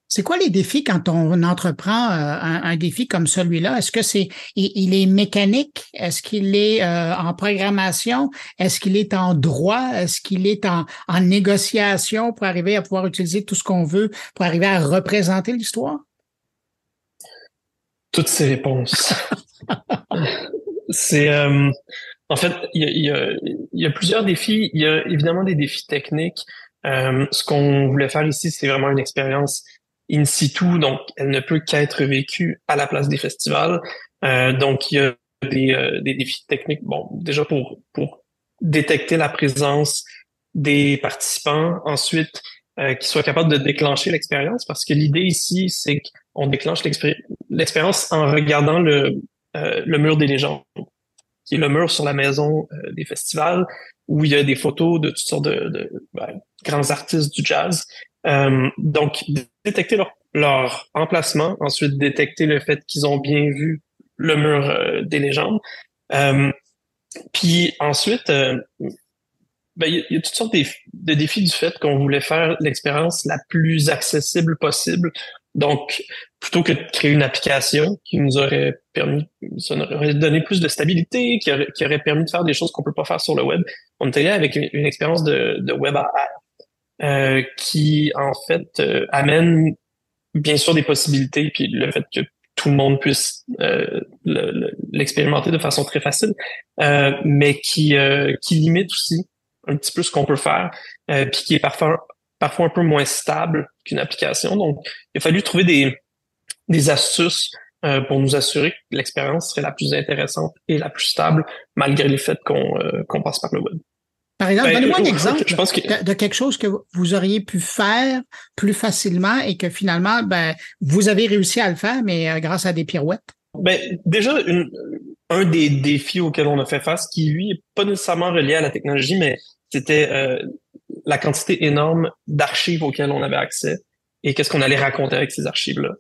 C'est quoi les défis quand on entreprend euh, un, défi comme celui-là? Est-ce que c'est il, est mécanique? Est-ce qu'il est, en programmation? Est-ce qu'il est en droit? Est-ce qu'il est en, en négociation pour arriver à pouvoir utiliser tout ce qu'on veut pour arriver à représenter l'histoire? Toutes ces réponses. c'est euh, en fait, il y a, plusieurs défis. Il y a évidemment des défis techniques. Euh, ce qu'on voulait faire ici, c'est vraiment une expérience in situ, donc elle ne peut qu'être vécue à la place des festivals. Euh, donc il y a des, des défis techniques. Bon, déjà pour pour détecter la présence des participants. Ensuite, euh, qui soient capables de déclencher l'expérience, parce que l'idée ici, c'est qu'on déclenche l'expérience en regardant le, euh, le mur des légendes, qui est le mur sur la maison euh, des festivals, où il y a des photos de toutes sortes de, ben, grands artistes du jazz. Euh, donc, détecter leur, leur, emplacement, ensuite détecter le fait qu'ils ont bien vu le mur des légendes. puis ensuite, ben, il y, a toutes sortes de défis du fait qu'on voulait faire l'expérience la plus accessible possible donc, plutôt que de créer une application qui nous aurait permis, ça nous aurait donné plus de stabilité, qui aurait, permis de faire des choses qu'on peut pas faire sur le web, on était là avec une, expérience de, web AR euh, qui, en fait, euh, amène bien sûr des possibilités, puis le fait que tout le monde puisse euh, l'expérimenter de façon très facile, euh, mais qui, euh, qui limite aussi un petit peu ce qu'on peut faire, puis qui est parfois parfois un peu moins stable qu'une application. Donc, il a fallu trouver des, des astuces euh, pour nous assurer que l'expérience serait la plus intéressante et la plus stable, malgré le fait qu'on euh, passe par le web. Par exemple, ben, donnez-moi un exemple de, quelque chose que vous auriez pu faire plus facilement et que finalement, ben, vous avez réussi à le faire, mais euh, grâce à des pirouettes. Ben, déjà, une, un des défis auxquels on a fait face, qui lui est pas nécessairement relié à la technologie, mais c'était euh, la quantité énorme d'archives auxquelles on avait accès et qu'est-ce qu'on allait raconter avec ces archives-là.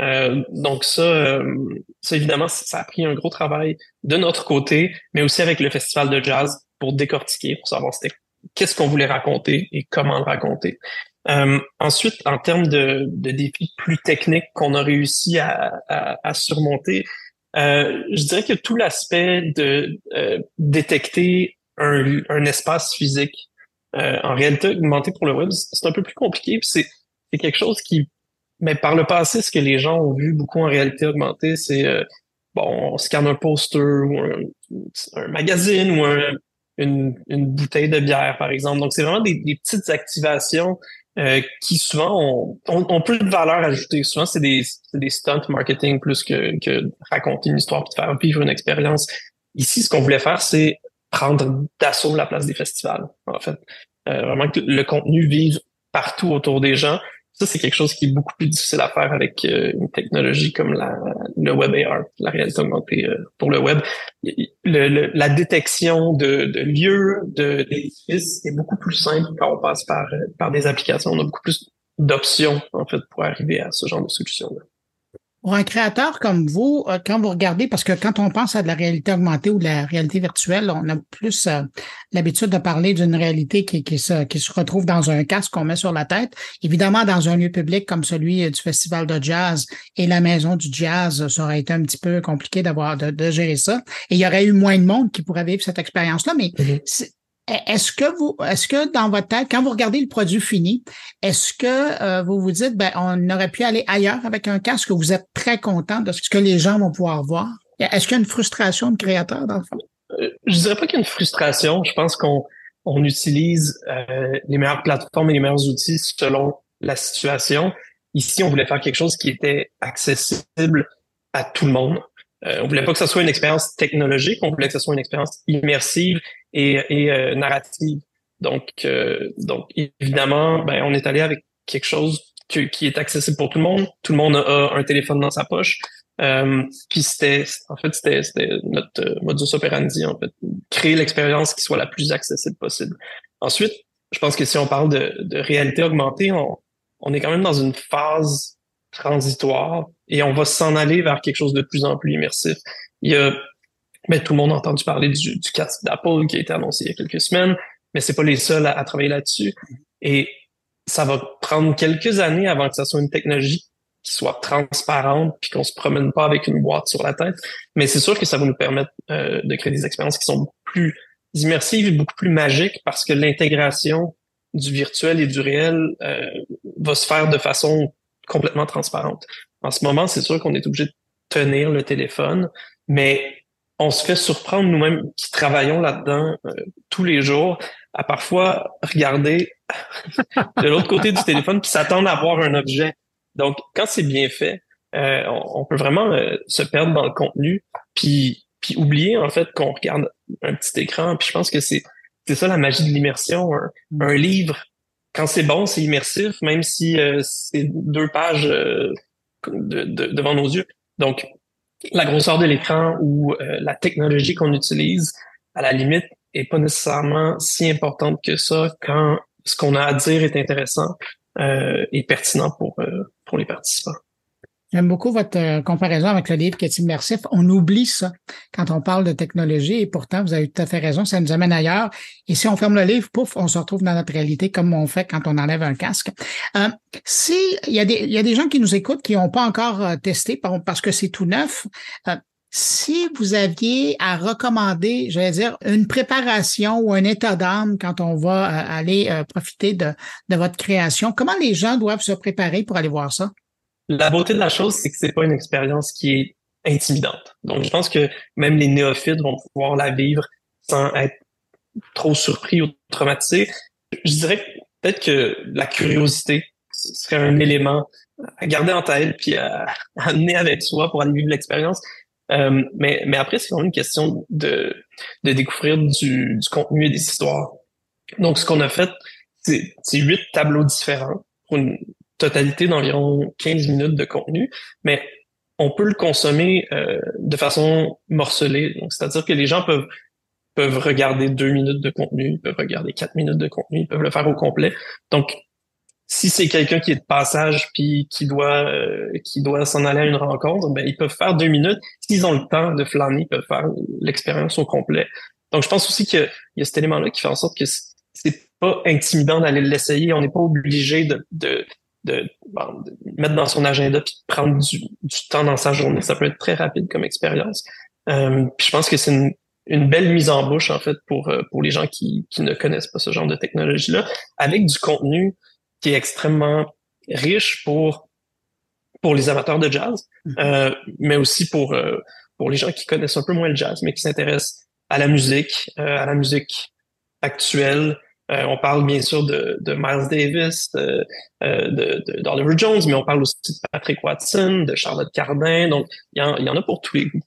Euh, donc ça, euh, ça évidemment, ça a pris un gros travail de notre côté, mais aussi avec le festival de jazz pour décortiquer, pour savoir c'était qu'est-ce qu'on voulait raconter et comment le raconter. Euh, ensuite, en termes de, de, défis plus techniques qu'on a réussi à, à, à surmonter, euh, je dirais que tout l'aspect de détecter un, un espace physique euh, en réalité augmentée pour le web, c'est un peu plus compliqué. c'est quelque chose qui, mais par le passé, ce que les gens ont vu beaucoup en réalité augmentée, c'est euh, bon, on scanne un poster ou un, magazine ou une, une, bouteille de bière, par exemple. Donc, c'est vraiment des, des, petites activations euh, qui souvent ont, ont, plus de valeur ajoutée. Souvent, c'est des, des stunts marketing plus que, que raconter une histoire et faire vivre une expérience. Ici, ce qu'on voulait faire, c'est prendre d'assaut la place des festivals, en fait. Euh, vraiment que le contenu vive partout autour des gens Ça, c'est quelque chose qui est beaucoup plus difficile à faire avec euh, une technologie comme la, le web AR, la réalité augmentée euh, pour le web. Le, la détection de, de lieux, de d'édifices est beaucoup plus simple quand on passe par, euh, par des applications. On a beaucoup plus d'options, en fait, pour arriver à ce genre de solution-là. Pour un créateur comme vous, euh, quand vous regardez, parce que quand on pense à de la réalité augmentée ou de la réalité virtuelle, on a plus euh, l'habitude de parler d'une réalité qui, qui, se, qui se retrouve dans un casque qu'on met sur la tête. Évidemment, dans un lieu public comme celui du Festival de jazz et la Maison du jazz, ça aurait été un petit peu compliqué d'avoir de, de, gérer ça. Et il y aurait eu moins de monde qui pourrait vivre cette expérience-là. Mais mm-hmm. Est-ce que vous, est-ce que dans votre tête, quand vous regardez le produit fini, est-ce que euh, vous vous dites, ben, on aurait pu aller ailleurs avec un casque, que vous êtes très content de ce que les gens vont pouvoir voir? Est-ce qu'il y a une frustration de créateur dans le fond? Euh, je dirais pas qu'il y a une frustration. Je pense qu'on on utilise euh, les meilleures plateformes et les meilleurs outils selon la situation. Ici, on voulait faire quelque chose qui était accessible à tout le monde. Euh, on voulait pas que ce soit une expérience technologique, on voulait que ce soit une expérience immersive et, et euh, narrative. Donc, euh, donc évidemment, ben, on est allé avec quelque chose qui est accessible pour tout le monde. Tout le monde a un téléphone dans sa poche. Euh, puis c'était, en fait, c'était, c'était notre modus operandi, en fait, créer l'expérience qui soit la plus accessible possible. Ensuite, je pense que si on parle de, de réalité augmentée, on, on est quand même dans une phase transitoire et on va s'en aller vers quelque chose de plus en plus immersif. Il y a, mais tout le monde a entendu parler du, du casque d'Apple qui a été annoncé il y a quelques semaines, mais c'est pas les seuls à, travailler là-dessus. Et ça va prendre quelques années avant que ça soit une technologie qui soit transparente puis qu'on se promène pas avec une boîte sur la tête. Mais c'est sûr que ça va nous permettre euh, de créer des expériences qui sont plus immersives et beaucoup plus magiques parce que l'intégration du virtuel et du réel euh, va se faire de façon complètement transparente. En ce moment, c'est sûr qu'on est obligé de tenir le téléphone, mais on se fait surprendre nous-mêmes qui travaillons là-dedans euh, tous les jours à parfois regarder de l'autre côté du téléphone puis s'attendre à voir un objet. Donc, quand c'est bien fait, euh, on, peut vraiment euh, se perdre dans le contenu puis puis oublier en fait qu'on regarde un petit écran. Puis je pense que c'est c'est ça la magie de l'immersion. un livre, quand c'est bon, c'est immersif, même si euh, c'est deux pages euh, de, devant nos yeux. Donc, la grosseur de l'écran ou euh, la technologie qu'on utilise, à la limite, est pas nécessairement si importante que ça quand ce qu'on a à dire est intéressant et pertinent pour, pour les participants. J'aime beaucoup votre euh, comparaison avec le livre qui est immersif. On oublie ça quand on parle de technologie et pourtant, vous avez tout à fait raison, ça nous amène ailleurs. Et si on ferme le livre, pouf, on se retrouve dans notre réalité comme on fait quand on enlève un casque. Euh, si il y, a des, il y a des gens qui nous écoutent qui n'ont pas encore euh, testé parce que c'est tout neuf, euh, si vous aviez à recommander, je vais dire, une préparation ou un état d'âme quand on va aller profiter de, de votre création, comment les gens doivent se préparer pour aller voir ça? La beauté de la chose, c'est que c'est pas une expérience qui est intimidante. Donc, je pense que même les néophytes vont pouvoir la vivre sans être trop surpris ou traumatisés. Je dirais peut-être que la curiosité serait un élément à garder en tête puis à, amener avec soi pour aller vivre l'expérience. Euh, mais, mais après, c'est vraiment une question de, de découvrir du, du contenu et des histoires. Donc, ce qu'on a fait, c'est huit tableaux différents pour une, totalité d'environ 15 minutes de contenu, mais on peut le consommer euh, de façon morcelée. C'est-à-dire que les gens peuvent peuvent regarder deux minutes de contenu, peuvent regarder quatre minutes de contenu, ils peuvent le faire au complet. Donc, si c'est quelqu'un qui est de passage puis qui doit euh, qui doit s'en aller à une rencontre, ben ils peuvent faire deux minutes. S'ils ont le temps de flâner, ils peuvent faire l'expérience au complet. Donc, je pense aussi qu'il y a cet élément-là qui fait en sorte que c'est pas intimidant d'aller l'essayer. On n'est pas obligé de, de de, mettre dans son agenda puis de prendre du, temps dans sa journée. Ça peut être très rapide comme expérience. Euh, puis je pense que c'est une, une, belle mise en bouche en fait pour euh, pour les gens qui, qui ne connaissent pas ce genre de technologie là, avec du contenu qui est extrêmement riche pour pour les amateurs de jazz, mm-hmm. euh, mais aussi pour euh, pour les gens qui connaissent un peu moins le jazz, mais qui s'intéressent à la musique, à la musique actuelle, euh, on parle bien sûr de, Miles Davis, de, euh, d'Oliver Jones, mais on parle aussi de Patrick Watson, de Charlotte Cardin. Donc, il y, en, a pour tous les goûts.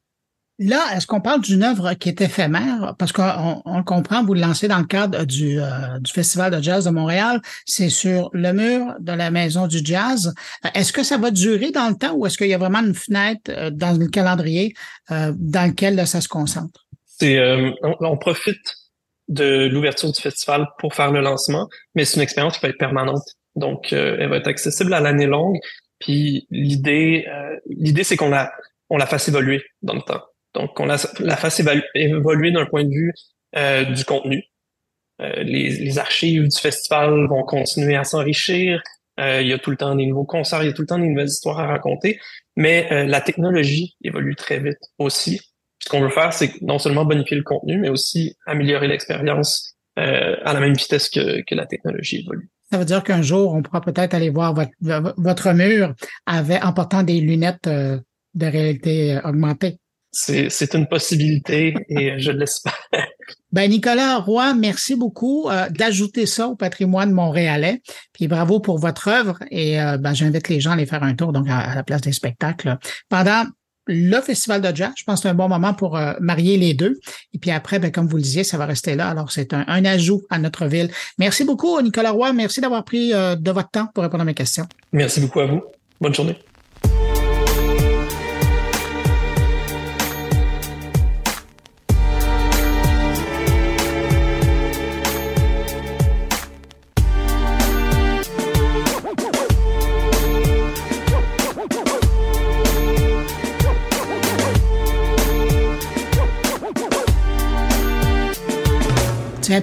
Là, est-ce qu'on parle d'une œuvre qui est éphémère? Parce qu'on on le comprend, vous le lancez dans le cadre du, euh, du Festival de jazz de Montréal. C'est sur le mur de la Maison du Jazz. Est-ce que ça va durer dans le temps ou est-ce qu'il y a vraiment une fenêtre dans le calendrier euh, dans lequel là, ça se concentre? C'est, on, on, profite de l'ouverture du festival pour faire le lancement, mais c'est une expérience qui va être permanente. Donc, elle va être accessible à l'année longue. Puis l'idée, l'idée, c'est qu'on la, on la fasse évoluer dans le temps. Donc, on la, fasse évoluer d'un point de vue euh, du contenu. Euh, les, les, archives du festival vont continuer à s'enrichir. Euh, il y a tout le temps des nouveaux concerts, il y a tout le temps des nouvelles histoires à raconter. Mais la technologie évolue très vite aussi. Ce qu'on veut faire, c'est non seulement bonifier le contenu, mais aussi améliorer l'expérience à la même vitesse que, que la technologie évolue. Ça veut dire qu'un jour, on pourra peut-être aller voir votre, votre mur avec, en portant des lunettes de réalité augmentée c'est une possibilité et je l'espère. Ben Nicolas Roy, merci beaucoup euh, d'ajouter ça au patrimoine montréalais. Puis bravo pour votre œuvre et euh, ben, j'invite les gens à aller faire un tour donc à, la place des spectacles pendant le festival de jazz. Je pense que c'est un bon moment pour euh, marier les deux. Et puis après, ben, comme vous le disiez, ça va rester là. Alors c'est un, un, ajout à notre ville. Merci beaucoup Nicolas Roy. Merci d'avoir pris de votre temps pour répondre à mes questions. Merci beaucoup à vous. Bonne journée.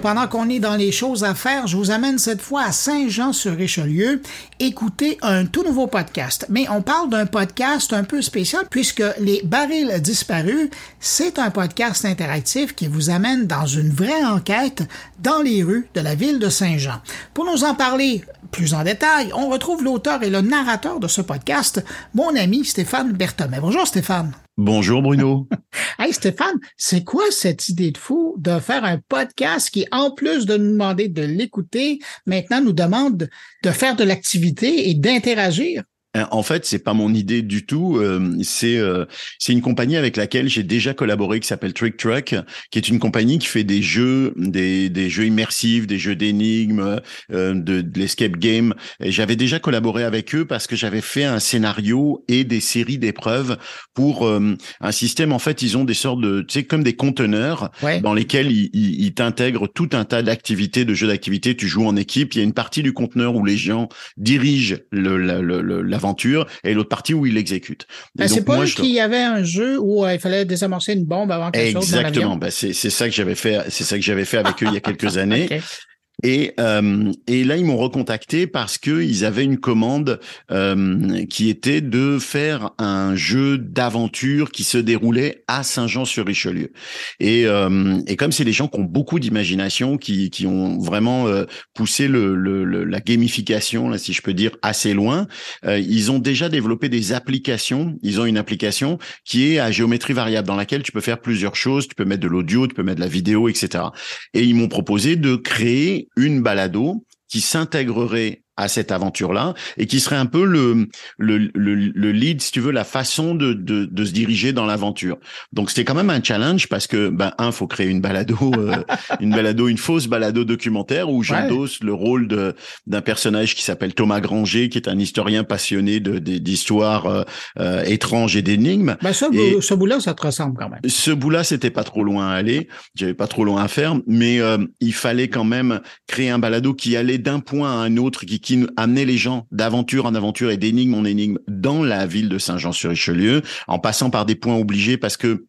Pendant qu'on est dans les choses à faire, je vous amène cette fois à Saint-Jean-sur-Richelieu écouter un tout nouveau podcast. Mais on parle d'un podcast un peu spécial puisque Les Barils disparus, c'est un podcast interactif qui vous amène dans une vraie enquête dans les rues de la ville de Saint-Jean. Pour nous en parler plus en détail, on retrouve l'auteur et le narrateur de ce podcast, mon ami Stéphane Berthomet. Bonjour Stéphane. Bonjour Bruno. hey Stéphane, c'est quoi cette idée de fou de faire un podcast qui, en plus de nous demander de l'écouter, maintenant nous demande de faire de l'activité et d'interagir? Euh, en fait, c'est pas mon idée du tout. Euh, c'est euh, c'est une compagnie avec laquelle j'ai déjà collaboré qui s'appelle Trick Truck, qui est une compagnie qui fait des jeux, des, des jeux immersifs, des jeux d'énigmes, de, de l'escape game. Et j'avais déjà collaboré avec eux parce que j'avais fait un scénario et des séries d'épreuves pour un système. En fait, ils ont des sortes de, tu sais, comme des conteneurs dans lesquels ils, ils, ils t'intègrent tout un tas d'activités, de jeux d'activités. Tu joues en équipe. Il y a une partie du conteneur où les gens dirigent le, le, le la aventure et l'autre partie où il l'exécute. Ben, c'est pas qu'il y avait un jeu où euh, il fallait désamorcer une bombe avant quelque chose Exactement. Ben, c'est ça que j'avais fait. C'est ça que j'avais fait avec eux il y a quelques années. Et, euh, et là, ils m'ont recontacté parce que ils avaient une commande euh, qui était de faire un jeu d'aventure qui se déroulait à Saint-Jean-sur-Richelieu. Et, euh, et comme c'est des gens qui ont beaucoup d'imagination, qui, qui ont vraiment euh, poussé le, le, la gamification, là, si je peux dire, assez loin, euh, ils ont déjà développé des applications. Ils ont une application qui est à géométrie variable, dans laquelle tu peux faire plusieurs choses. Tu peux mettre de l'audio, tu peux mettre de la vidéo, etc. Et ils m'ont proposé de créer une balado qui s'intégrerait à cette aventure-là et qui serait un peu le, le, le, lead, si tu veux, la façon de, de, de se diriger dans l'aventure. Donc c'était quand même un challenge parce que, ben, un, faut créer une balado, euh, une balado, une fausse balado documentaire où j'endosse le rôle de d'un personnage qui s'appelle Thomas Granger, qui est un historien passionné de d'histoires euh, euh, étranges et d'énigmes. Ben, ce, ce bout-là, ça te ressemble quand même. Ce bout-là, c'était pas trop loin à aller, j'avais pas trop loin à faire, mais il fallait quand même créer un balado qui allait d'un point à un autre, qui qui amenait les gens d'aventure en aventure et d'énigme en énigme dans la ville de Saint-Jean-sur-Richelieu, en passant par des points obligés parce que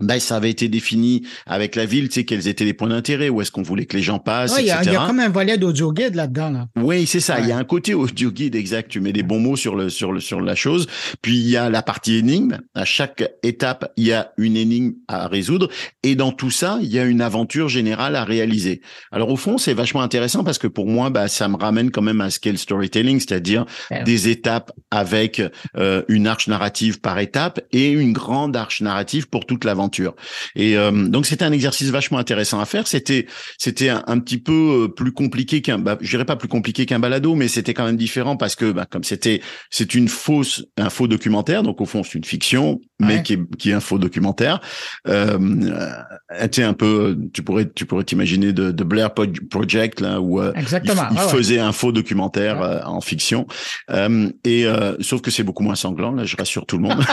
ben, ça avait été défini avec la ville, tu sais, quels étaient les points d'intérêt, où est-ce qu'on voulait que les gens passent, Il y, a comme un volet d'audio guide là-dedans. Là. Oui, c'est ça. Il y a un côté audio guide exact. Tu mets des bons mots sur le sur le sur la chose. Puis il y a la partie énigme. À chaque étape, il y a une énigme à résoudre, et dans tout ça, il y a une aventure générale à réaliser. Alors au fond, c'est vachement intéressant parce que pour moi, bah, ça me ramène quand même à scale storytelling, c'est-à-dire des étapes avec euh, une arche narrative par étape et une grande arche narrative pour toute l'aventure aventure. Et euh, donc c'était un exercice vachement intéressant à faire. C'était c'était un, petit peu euh, plus compliqué qu'un, bah, je dirais pas plus compliqué qu'un balado, mais c'était quand même différent parce que bah, comme c'était c'est une fausse un faux documentaire, donc au fond c'est une fiction, mais qui est qui est un faux documentaire. Euh, était un peu, tu pourrais tu pourrais t'imaginer de, de Blair Project là où euh, Exactement. il, faisait un faux documentaire euh, en fiction. Euh, et sauf que c'est beaucoup moins sanglant là, je rassure tout le monde.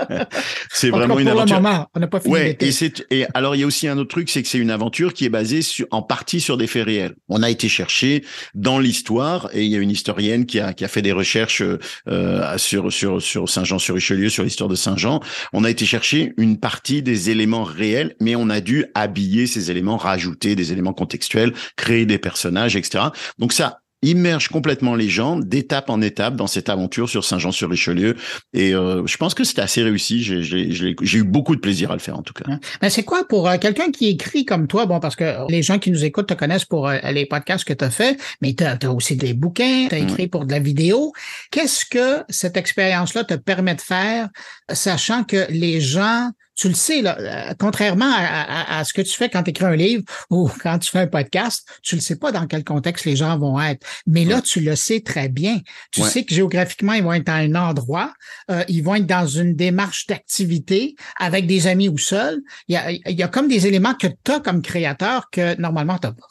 c'est vraiment une aventure. On n'a pas fini. Ouais, et c'est et alors il y a aussi un autre truc, c'est que c'est une aventure qui est basée sur, en partie sur des faits réels. On a été chercher dans l'histoire et il y a une historienne qui a qui a fait des recherches euh, sur sur sur Saint-Jean-sur-Richelieu, sur l'histoire de Saint-Jean. On a été chercher une partie des éléments réels, mais on a dû habiller ces éléments, rajouter des éléments contextuels, créer des personnages, etc. Donc ça, immerge complètement les gens d'étape en étape dans cette aventure sur Saint-Jean-sur-Richelieu. Et euh, je pense que c'était assez réussi. J'ai eu beaucoup de plaisir à le faire en tout cas. Mais ben, c'est quoi pour euh, quelqu'un qui écrit comme toi? Bon, parce que les gens qui nous écoutent te connaissent pour euh, les podcasts que tu as fait, mais tu as, aussi des bouquins, tu as écrit pour de la vidéo. Qu'est-ce que cette expérience-là te permet de faire, sachant que les gens tu le sais, là, euh, contrairement à, ce que tu fais quand tu écris un livre ou quand tu fais un podcast, tu le sais pas dans quel contexte les gens vont être. Mais là, tu le sais très bien. Tu sais que géographiquement, ils vont être à un endroit, euh, ils vont être dans une démarche d'activité avec des amis ou seuls. Il y a, il y a comme des éléments que tu as comme créateur que normalement tu n'as pas.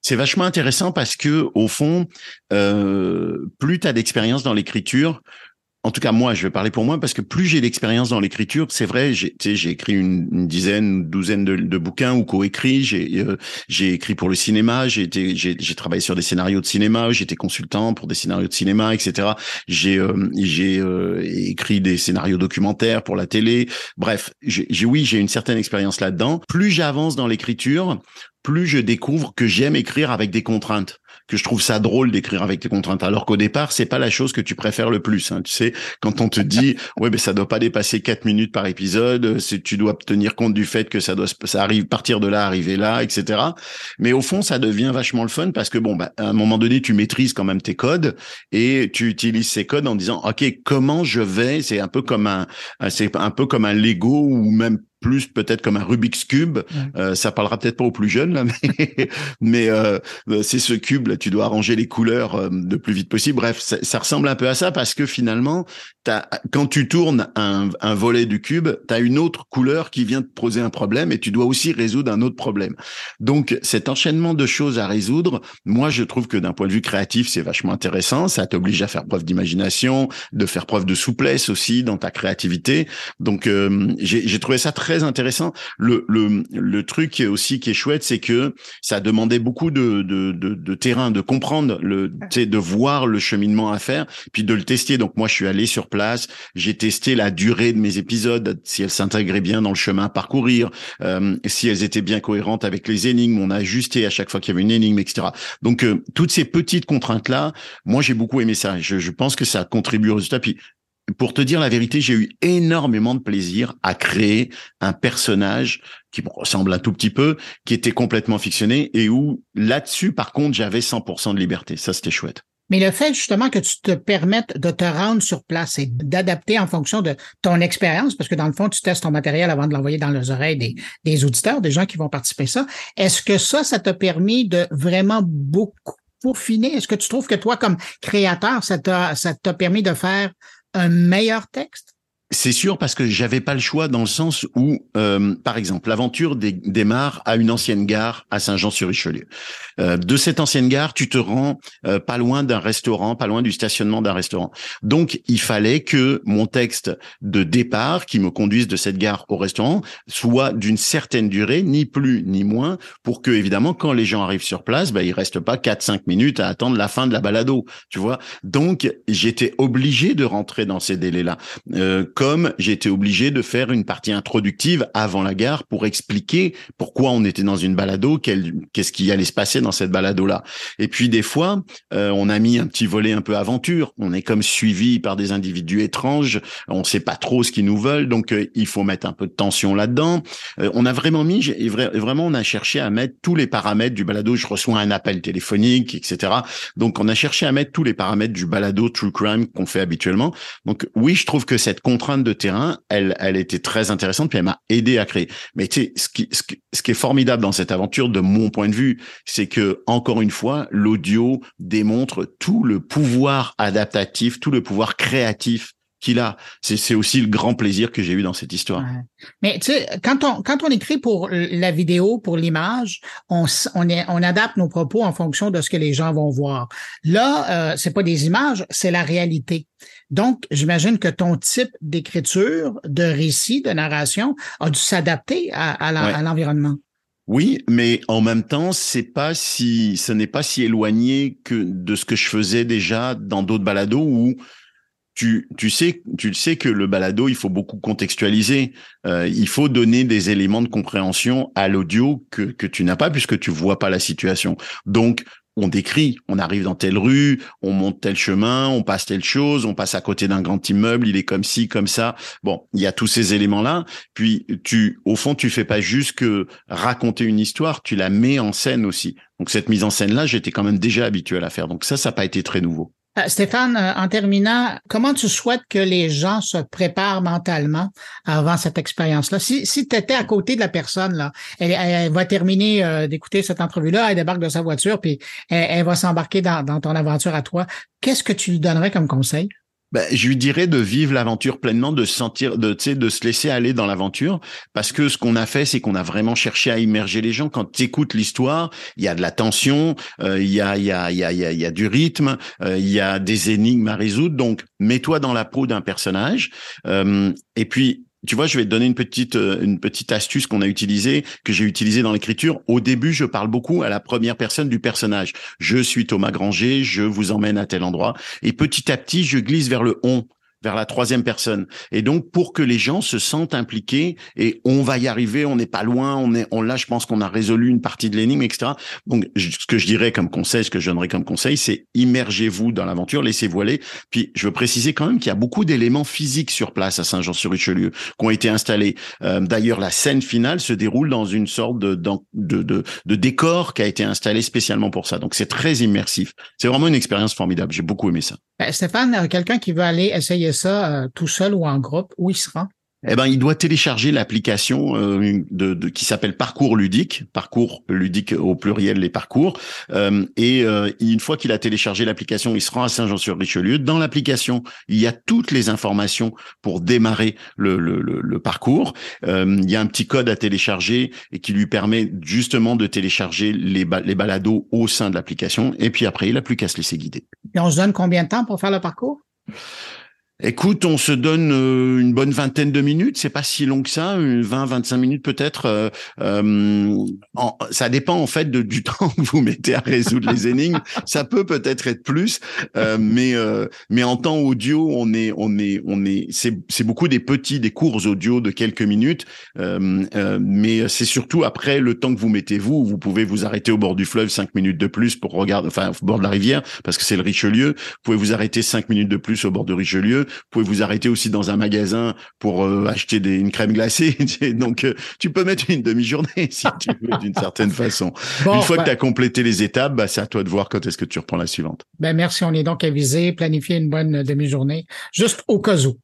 C'est vachement intéressant parce que au fond, euh, plus tu as d'expérience dans l'écriture, en tout cas moi, je vais parler pour moi parce que plus j'ai d'expérience dans l'écriture, c'est vrai, j'ai écrit une, dizaine, douzaine de, bouquins ou co-écrits, j'ai euh, écrit pour le cinéma, j'ai travaillé sur des scénarios de cinéma, été consultant pour des scénarios de cinéma, etc. J'ai euh, euh, écrit des scénarios documentaires pour la télé. Bref, j'ai oui, j'ai une certaine expérience là-dedans. Plus j'avance dans l'écriture, plus je découvre que j'aime écrire avec des contraintes, que je trouve ça drôle d'écrire avec des contraintes, alors qu'au départ c'est pas la chose que tu préfères le plus. Hein. Tu sais, quand on te dit ouais mais ça doit pas dépasser quatre minutes par épisode, c'est tu dois tenir compte du fait que ça doit ça arrive partir de là arriver là, etc. Mais au fond ça devient vachement le fun parce que bon bah à un moment donné tu maîtrises quand même tes codes et tu utilises ces codes en disant ok comment je vais, c'est un peu comme un c'est un peu comme un Lego ou même plus peut-être comme un Rubik's cube. Euh, ça parlera peut-être pas aux plus jeunes là, mais, mais euh, c'est ce cube là. Tu dois arranger les couleurs euh, le plus vite possible. Bref, ça, ça, ressemble un peu à ça parce que finalement, as, quand tu tournes un, un volet du cube, tu as une autre couleur qui vient te poser un problème et tu dois aussi résoudre un autre problème. Donc cet enchaînement de choses à résoudre, moi je trouve que d'un point de vue créatif, c'est vachement intéressant. Ça t'oblige à faire preuve d'imagination, de faire preuve de souplesse aussi dans ta créativité. Donc j'ai trouvé ça très intéressant. Le, le, le truc aussi qui est chouette, c'est que ça demandait beaucoup de, de, de, de terrain, de comprendre, le, de voir le cheminement à faire, puis de le tester. Donc moi, je suis allé sur place, j'ai testé la durée de mes épisodes, si elles s'intégraient bien dans le chemin à parcourir, euh, si elles étaient bien cohérentes avec les énigmes, on a ajusté à chaque fois qu'il y avait une énigme, etc. Donc euh, toutes ces petites contraintes-là, moi j'ai beaucoup aimé ça. Je, je pense que ça contribue au résultat. Puis pour te dire la vérité, j'ai eu énormément de plaisir à créer un personnage qui me ressemble un tout petit peu, qui était complètement fictionné et où là-dessus, par contre, j'avais 100% de liberté. Ça, c'était chouette. Mais le fait justement que tu te permettes de te rendre sur place et d'adapter en fonction de ton expérience, parce que dans le fond, tu testes ton matériel avant de l'envoyer dans les oreilles des, auditeurs, des gens qui vont participer à ça, est-ce que ça, ça t'a permis de vraiment beaucoup peaufiner? Est-ce que tu trouves que toi, comme créateur, ça t'a permis de faire un meilleur texte? C'est sûr parce que j'avais pas le choix dans le sens où, euh, par exemple, l'aventure démarre à une ancienne gare à Saint-Jean-sur-Richelieu. Euh, de cette ancienne gare, tu te rends euh, pas loin d'un restaurant, pas loin du stationnement d'un restaurant. Donc, il fallait que mon texte de départ, qui me conduise de cette gare au restaurant, soit d'une certaine durée, ni plus ni moins, pour que évidemment, quand les gens arrivent sur place, bah, il reste pas 4-5 minutes à attendre la fin de la balado, tu vois. Donc, j'étais obligé de rentrer dans ces délais-là comme j'ai été obligé de faire une partie introductive avant la gare pour expliquer pourquoi on était dans une balado, qu'est-ce qui allait se passer dans cette balado-là. Et puis des fois, euh, on a mis un petit volet un peu aventure. On est comme suivi par des individus étranges. On sait pas trop ce qu'ils nous veulent, donc euh, il faut mettre un peu de tension là-dedans. Euh, on a vraiment mis, vraiment, on a cherché à mettre tous les paramètres du balado. Je reçois un appel téléphonique, etc. Donc on a cherché à mettre tous les paramètres du balado True Crime qu'on fait habituellement. Donc oui, je trouve que cette contrainte de terrain, elle, elle était très intéressante, puis elle m'a aidé à créer. Mais tu sais, ce qui est formidable dans cette aventure, de mon point de vue, c'est que encore une fois, l'audio démontre tout le pouvoir adaptatif, tout le pouvoir créatif qu'il a. C'est aussi le grand plaisir que j'ai eu dans cette histoire. Mais tu sais, quand on, quand on écrit pour la vidéo, pour l'image, on, on, on adapte nos propos en fonction de ce que les gens vont voir. Là, euh, c'est pas des images, c'est la réalité. Donc, j'imagine que ton type d'écriture, de récit, de narration a dû s'adapter à, à l'environnement. Oui, mais en même temps, c'est pas si, ce n'est pas si éloigné que de ce que je faisais déjà dans d'autres balados où tu, tu sais, tu sais que le balado, il faut beaucoup contextualiser. Euh, il faut donner des éléments de compréhension à l'audio que, que tu n'as pas puisque tu vois pas la situation. Donc, on décrit, on arrive dans telle rue, on monte tel chemin, on passe telle chose, on passe à côté d'un grand immeuble, il est comme ci, comme ça. Bon, il y a tous ces éléments-là. Puis tu, au fond, tu fais pas juste que raconter une histoire, tu la mets en scène aussi. Donc cette mise en scène-là, j'étais quand même déjà habitué à la faire. Donc ça, ça n'a pas été très nouveau. Euh, Stéphane, euh, en terminant, comment tu souhaites que les gens se préparent mentalement avant cette expérience-là? Si, si tu étais à côté de la personne, là, elle, va terminer euh, d'écouter cette entrevue-là, elle débarque de sa voiture, puis elle, va s'embarquer dans, dans ton aventure à toi, qu'est-ce que tu lui donnerais comme conseil? Ben, je lui dirais de vivre l'aventure pleinement, de se sentir, de, de se laisser aller dans l'aventure, parce que ce qu'on a fait, c'est qu'on a vraiment cherché à immerger les gens. Quand tu écoutes l'histoire, il y a de la tension, euh, il y a, y a, y a, y a, du rythme, euh, il y a des énigmes à résoudre. Donc, mets-toi dans la peau d'un personnage, euh, et puis tu vois, je vais te donner une petite euh, une petite astuce qu'on a utilisée, que j'ai utilisée dans l'écriture. Au début, je parle beaucoup à la première personne du personnage. Je suis Thomas Granger, je vous emmène à tel endroit, et petit à petit, je glisse vers le on vers la troisième personne. Et donc, pour que les gens se sentent impliqués et on va y arriver, on n'est pas loin, on est, on là, je pense qu'on a résolu une partie de l'énigme, etc. Donc, ce que je dirais comme conseil, ce que je donnerais comme conseil, c'est immergez-vous dans l'aventure, laissez-vous aller. Puis, je veux préciser quand même qu'il y a beaucoup d'éléments physiques sur place à Saint-Jean-sur-Richelieu qui ont été installés. Euh, D'ailleurs, la scène finale se déroule dans une sorte de, de, de, de décor qui a été installé spécialement pour ça. Donc, c'est très immersif. C'est vraiment une expérience formidable. J'ai beaucoup aimé ça. Ben, Stéphane, euh, quelqu'un qui veut aller essayer ça euh, tout seul ou en groupe, où il sera? eh ben, il doit télécharger l'application euh, de, de, qui s'appelle Parcours ludique, Parcours ludique au pluriel les parcours. Euh, et euh, une fois qu'il a téléchargé l'application, il se rend à Saint-Jean-sur-Richelieu. Dans l'application, il y a toutes les informations pour démarrer le, le, le, parcours. il y a un petit code à télécharger et qui lui permet justement de télécharger les, les balados au sein de l'application. Et puis après, il n'a plus qu'à se laisser guider. Et on se donne combien de temps pour faire le parcours? Écoute, on se donne euh, une bonne vingtaine de minutes, c'est pas si long que ça, 20, 25 minutes peut-être. Euh, euh ça dépend en fait du temps que vous mettez à résoudre les énigmes. Ça peut peut-être être plus, euh, mais mais en temps audio, on est on est on est c'est c'est beaucoup des petits des courts audio de quelques minutes, mais c'est surtout après le temps que vous mettez vous, vous pouvez vous arrêter au bord du fleuve cinq minutes de plus pour regarder, enfin au bord de la rivière parce que c'est le Richelieu. Vous pouvez vous arrêter cinq minutes de plus au bord de Richelieu pouvez vous arrêter aussi dans un magasin pour euh, acheter des, une crème glacée. Donc, euh, tu peux mettre une demi-journée si tu veux, d'une certaine façon. une fois que tu as complété les étapes, bah, c'est à toi de voir quand est-ce que tu reprends la suivante. Ben, merci. On est donc avisé, planifier une bonne demi-journée, juste au cas où.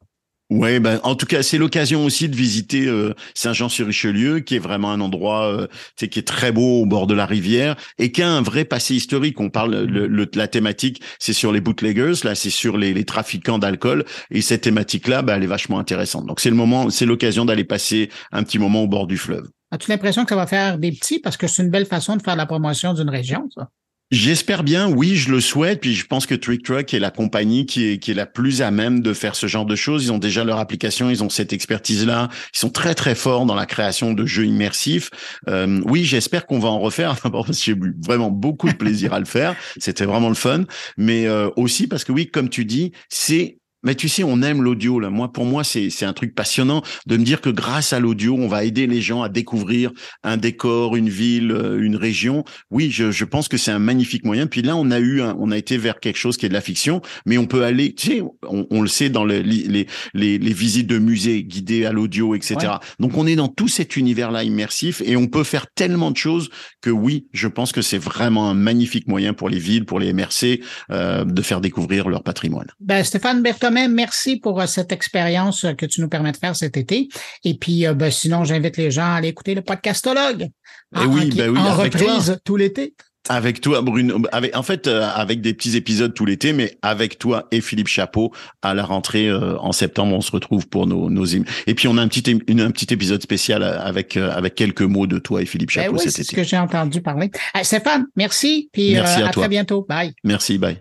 Ouais, ben en tout cas c'est l'occasion aussi de visiter euh, Saint-Jean-sur-Richelieu, qui est vraiment un endroit euh, qui est très beau au bord de la rivière et qui a un vrai passé historique. On parle le, la thématique, c'est sur les bootleggers, là c'est sur les, les trafiquants d'alcool et cette thématique-là, ben, elle est vachement intéressante. Donc c'est le moment, c'est l'occasion d'aller passer un petit moment au bord du fleuve. As-tu l'impression que ça va faire des petits? Parce que c'est une belle façon de faire la promotion d'une région, ça? J'espère bien, oui, je le souhaite. Puis je pense que Trick Truck est la compagnie qui est, qui est la plus à même de faire ce genre de choses. Ils ont déjà leur application, ils ont cette expertise-là. Ils sont très très forts dans la création de jeux immersifs. Euh, oui, j'espère qu'on va en refaire. D'abord parce que j'ai eu vraiment beaucoup de plaisir à le faire. C'était vraiment le fun. Mais euh, aussi parce que oui, comme tu dis, c'est mais tu sais, on aime l'audio là. Moi, pour moi, c'est c'est un truc passionnant de me dire que grâce à l'audio, on va aider les gens à découvrir un décor, une ville, euh, une région. Oui, je, je pense que c'est un magnifique moyen. Puis là, on a eu, un, on a été vers quelque chose qui est de la fiction, mais on peut aller. Tu sais, on, on le sait dans les les, les, les visites de musées guidées à l'audio, etc. Donc, on est dans tout cet univers-là immersif et on peut faire tellement de choses que oui, je pense que c'est vraiment un magnifique moyen pour les villes, pour les MRC, euh, de faire découvrir leur patrimoine. Ben, Stéphane Berton Thomas, merci pour euh, cette expérience euh, que tu nous permets de faire cet été. Et puis, euh, ben, sinon, j'invite les gens à aller écouter le podcastologue. Eh oui, ben oui, en avec reprise toi. tout l'été. Avec toi, Bruno. Avec, en fait, euh, avec des petits épisodes tout l'été, mais avec toi et Philippe Chapeau à la rentrée euh, en septembre, on se retrouve pour nos nos im- et puis on a un petit une, un petit épisode spécial avec euh, avec quelques mots de toi et Philippe Ben Chapeau oui, cet c'est ce été. que j'ai entendu parler. Euh, Stéphane, merci. Puis Merci à à toi. très bientôt. Bye. Merci, bye.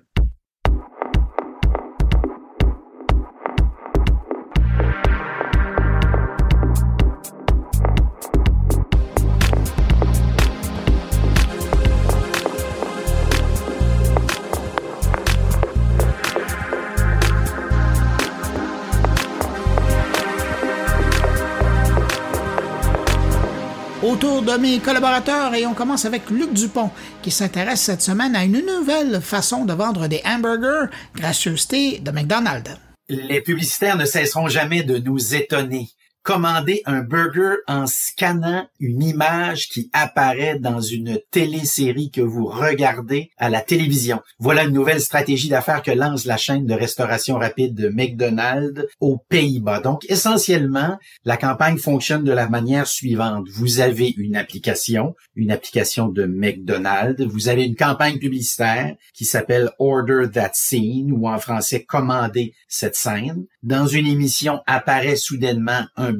Autour de mes collaborateurs et on commence avec Luc Dupont qui s'intéresse cette semaine à une nouvelle façon de vendre des hamburgers, gracieuseté de McDonald's. Les publicitaires ne cesseront jamais de nous étonner. Commander un burger en scannant une image qui apparaît dans une télésérie que vous regardez à la télévision. Voilà une nouvelle stratégie d'affaires que lance la chaîne de restauration rapide de McDonald's aux Pays-Bas. Donc, essentiellement, la campagne fonctionne de la manière suivante. Vous avez une application, une application de McDonald's. Vous avez une campagne publicitaire qui s'appelle Order That Scene ou en français Commander cette scène. Dans une émission apparaît soudainement un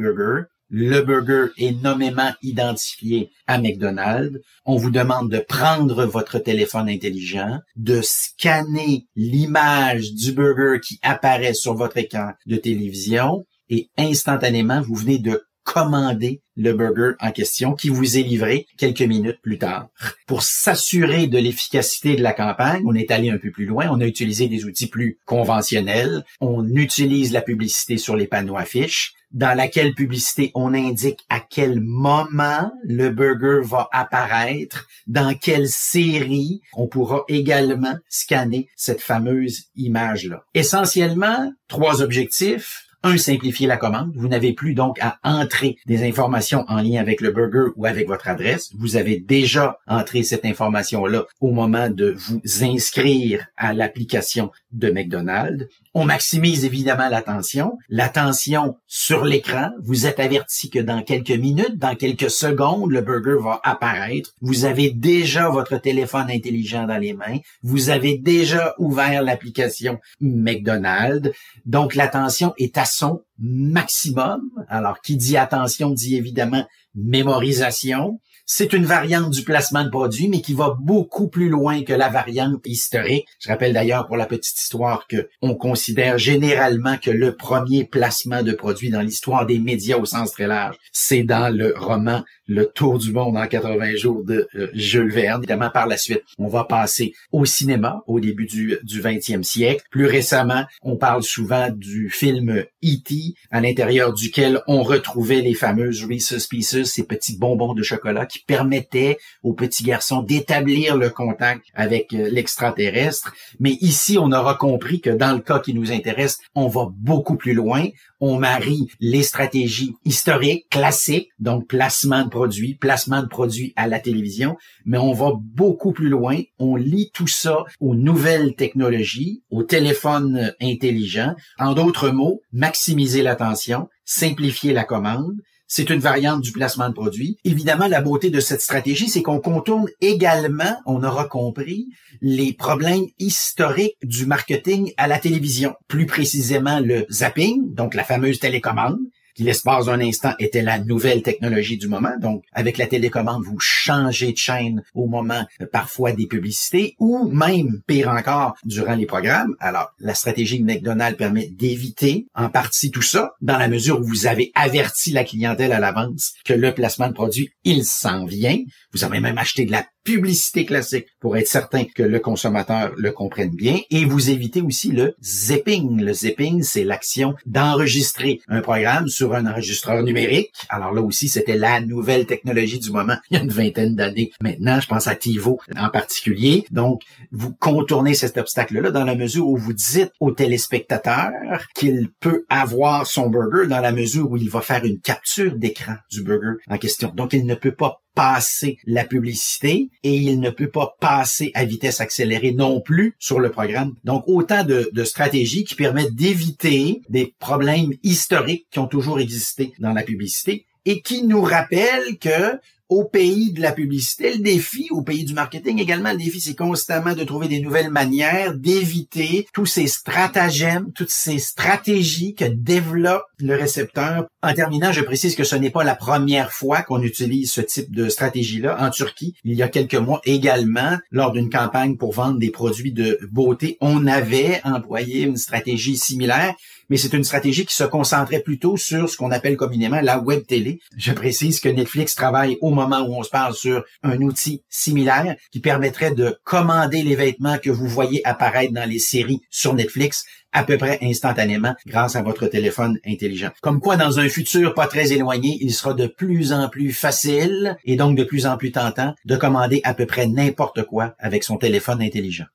Le burger est nommément identifié à McDonald's. On vous demande de prendre votre téléphone intelligent, de scanner l'image du burger qui apparaît sur votre écran de télévision et instantanément, vous venez de commander le burger en question qui vous est livré quelques minutes plus tard. Pour s'assurer de l'efficacité de la campagne, on est allé un peu plus loin. On a utilisé des outils plus conventionnels. On utilise la publicité sur les panneaux affiches dans laquelle publicité on indique à quel moment le burger va apparaître, dans quelle série on pourra également scanner cette fameuse image-là. Essentiellement, trois objectifs. Un, simplifier la commande. Vous n'avez plus donc à entrer des informations en lien avec le burger ou avec votre adresse. Vous avez déjà entré cette information-là au moment de vous inscrire à l'application de McDonald's. On maximise évidemment l'attention. L'attention sur l'écran. Vous êtes averti que dans quelques minutes, dans quelques secondes, le burger va apparaître. Vous avez déjà votre téléphone intelligent dans les mains. Vous avez déjà ouvert l'application McDonald's. Donc l'attention est à son maximum. Alors qui dit attention dit évidemment mémorisation. C'est une variante du placement de produit, mais qui va beaucoup plus loin que la variante historique. Je rappelle d'ailleurs pour la petite histoire que on considère généralement que le premier placement de produit dans l'histoire des médias au sens très large, c'est dans le roman Le Tour du monde en 80 jours de euh, Jules Verne. Évidemment, par la suite, on va passer au cinéma au début du, du 20e siècle. Plus récemment, on parle souvent du film E.T., à l'intérieur duquel on retrouvait les fameuses Reese's Pieces, ces petits bonbons de chocolat qui permettaient aux petits garçons d'établir le contact avec euh, l'extraterrestre. Mais ici, on aura compris que dans le cas qui nous intéresse, on va beaucoup plus loin. On marie les stratégies historiques, classiques, donc placement de produits, placement de produits à la télévision, mais on va beaucoup plus loin. On lie tout ça aux nouvelles technologies, aux téléphones intelligents. En d'autres mots, maximiser l'attention, simplifier la commande. C'est une variante du placement de produits. Évidemment, la beauté de cette stratégie, c'est qu'on contourne également, on aura compris, les problèmes historiques du marketing à la télévision. Plus précisément, le zapping, donc la fameuse télécommande, l'espace d'un instant était la nouvelle technologie du moment. Donc, avec la télécommande, vous changez de chaîne au moment euh, parfois des publicités ou même, pire encore, durant les programmes. Alors, la stratégie de McDonald's permet d'éviter en partie tout ça dans la mesure où vous avez averti la clientèle à l'avance que le placement de produit, il s'en vient. Vous avez même acheté de la publicité classique pour être certain que le consommateur le comprenne bien et vous évitez aussi le zipping. Le zipping, c'est l'action d'enregistrer un programme sur un enregistreur numérique. Alors là aussi, c'était la nouvelle technologie du moment il y a une vingtaine d'années. Maintenant, je pense à TiVo en particulier. Donc, vous contournez cet obstacle-là dans la mesure où vous dites au téléspectateur qu'il peut avoir son burger dans la mesure où il va faire une capture d'écran du burger en question. Donc, il ne peut pas passer la publicité et il ne peut pas passer à vitesse accélérée non plus sur le programme. Donc, autant de, de stratégies qui permettent d'éviter des problèmes historiques qui ont toujours existé dans la publicité et qui nous rappellent que au pays de la publicité, le défi, au pays du marketing également, le défi, c'est constamment de trouver des nouvelles manières d'éviter tous ces stratagèmes, toutes ces stratégies que développe le récepteur. En terminant, je précise que ce n'est pas la première fois qu'on utilise ce type de stratégie-là. En Turquie, il y a quelques mois également, lors d'une campagne pour vendre des produits de beauté, on avait employé une stratégie similaire mais c'est une stratégie qui se concentrait plutôt sur ce qu'on appelle communément la web télé. Je précise que Netflix travaille au moment où on se parle sur un outil similaire qui permettrait de commander les vêtements que vous voyez apparaître dans les séries sur Netflix à peu près instantanément grâce à votre téléphone intelligent. Comme quoi, dans un futur pas très éloigné, il sera de plus en plus facile et donc de plus en plus tentant de commander à peu près n'importe quoi avec son téléphone intelligent.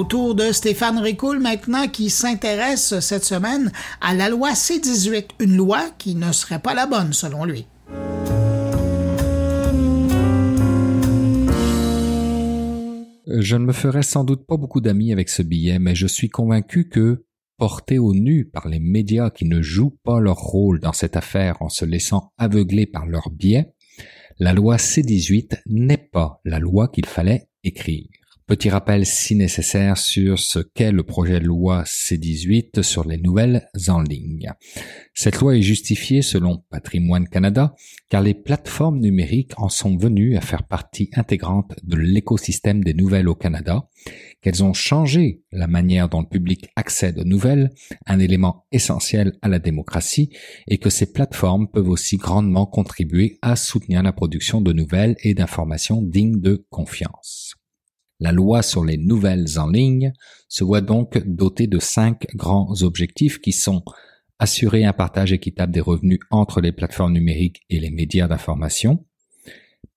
Autour de Stéphane Ricoul maintenant qui s'intéresse cette semaine à la loi C-18, une loi qui ne serait pas la bonne selon lui. Je ne me ferai sans doute pas beaucoup d'amis avec ce billet, mais je suis convaincu que, porté au nu par les médias qui ne jouent pas leur rôle dans cette affaire en se laissant aveugler par leurs biais, la loi C-18 n'est pas la loi qu'il fallait écrire. Petit rappel si nécessaire sur ce qu'est le projet de loi C18 sur les nouvelles en ligne. Cette loi est justifiée selon Patrimoine Canada car les plateformes numériques en sont venues à faire partie intégrante de l'écosystème des nouvelles au Canada, qu'elles ont changé la manière dont le public accède aux nouvelles, un élément essentiel à la démocratie, et que ces plateformes peuvent aussi grandement contribuer à soutenir la production de nouvelles et d'informations dignes de confiance. La loi sur les nouvelles en ligne se voit donc dotée de cinq grands objectifs qui sont assurer un partage équitable des revenus entre les plateformes numériques et les médias d'information,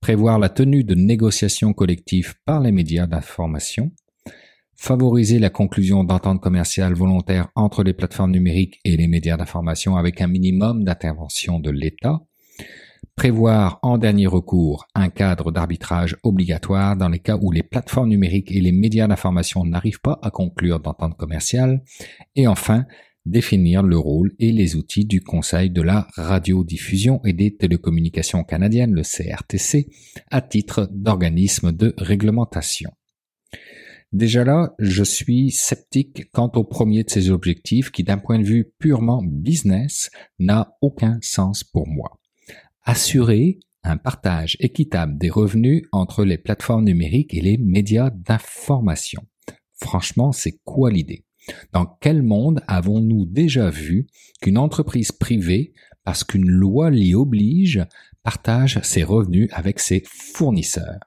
prévoir la tenue de négociations collectives par les médias d'information, favoriser la conclusion d'ententes commerciales volontaires entre les plateformes numériques et les médias d'information avec un minimum d'intervention de l'État, Prévoir en dernier recours un cadre d'arbitrage obligatoire dans les cas où les plateformes numériques et les médias d'information n'arrivent pas à conclure d'entente commerciale. Et enfin, définir le rôle et les outils du Conseil de la radiodiffusion et des télécommunications canadiennes, le CRTC, à titre d'organisme de réglementation. Déjà là, je suis sceptique quant au premier de ces objectifs qui, d'un point de vue purement business, n'a aucun sens pour moi assurer un partage équitable des revenus entre les plateformes numériques et les médias d'information. Franchement, c'est quoi l'idée? Dans quel monde avons-nous déjà vu qu'une entreprise privée, parce qu'une loi l'y oblige, partage ses revenus avec ses fournisseurs.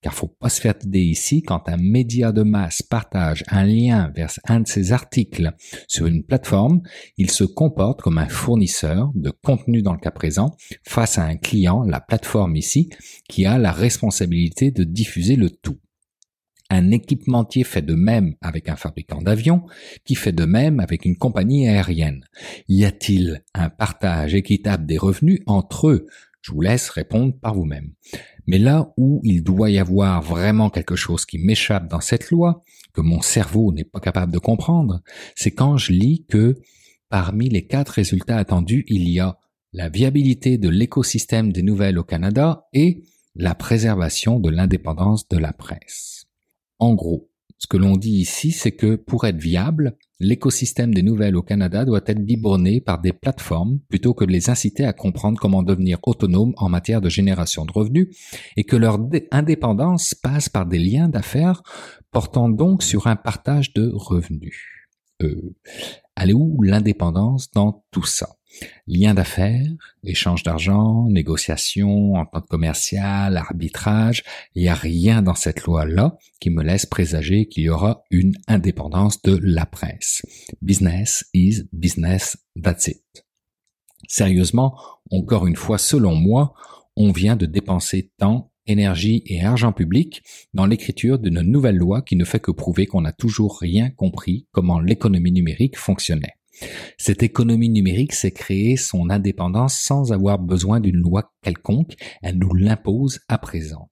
Car faut pas se faire idée ici, quand un média de masse partage un lien vers un de ses articles sur une plateforme, il se comporte comme un fournisseur de contenu dans le cas présent face à un client, la plateforme ici, qui a la responsabilité de diffuser le tout. Un équipementier fait de même avec un fabricant d'avions, qui fait de même avec une compagnie aérienne. Y a-t-il un partage équitable des revenus entre eux? Je vous laisse répondre par vous-même. Mais là où il doit y avoir vraiment quelque chose qui m'échappe dans cette loi, que mon cerveau n'est pas capable de comprendre, c'est quand je lis que parmi les quatre résultats attendus, il y a la viabilité de l'écosystème des nouvelles au Canada et la préservation de l'indépendance de la presse. En gros, ce que l'on dit ici, c'est que pour être viable, l'écosystème des nouvelles au Canada doit être biberonné par des plateformes plutôt que de les inciter à comprendre comment devenir autonomes en matière de génération de revenus et que leur indépendance passe par des liens d'affaires portant donc sur un partage de revenus. Euh, allez où l'indépendance dans tout ça? Lien d'affaires, échange d'argent, négociation, entente commerciale, arbitrage, il n'y a rien dans cette loi-là qui me laisse présager qu'il y aura une indépendance de la presse. Business is business, that's it. Sérieusement, encore une fois, selon moi, on vient de dépenser temps, énergie et argent public dans l'écriture d'une nouvelle loi qui ne fait que prouver qu'on n'a toujours rien compris comment l'économie numérique fonctionnait. Cette économie numérique s'est créée son indépendance sans avoir besoin d'une loi quelconque, elle nous l'impose à présent.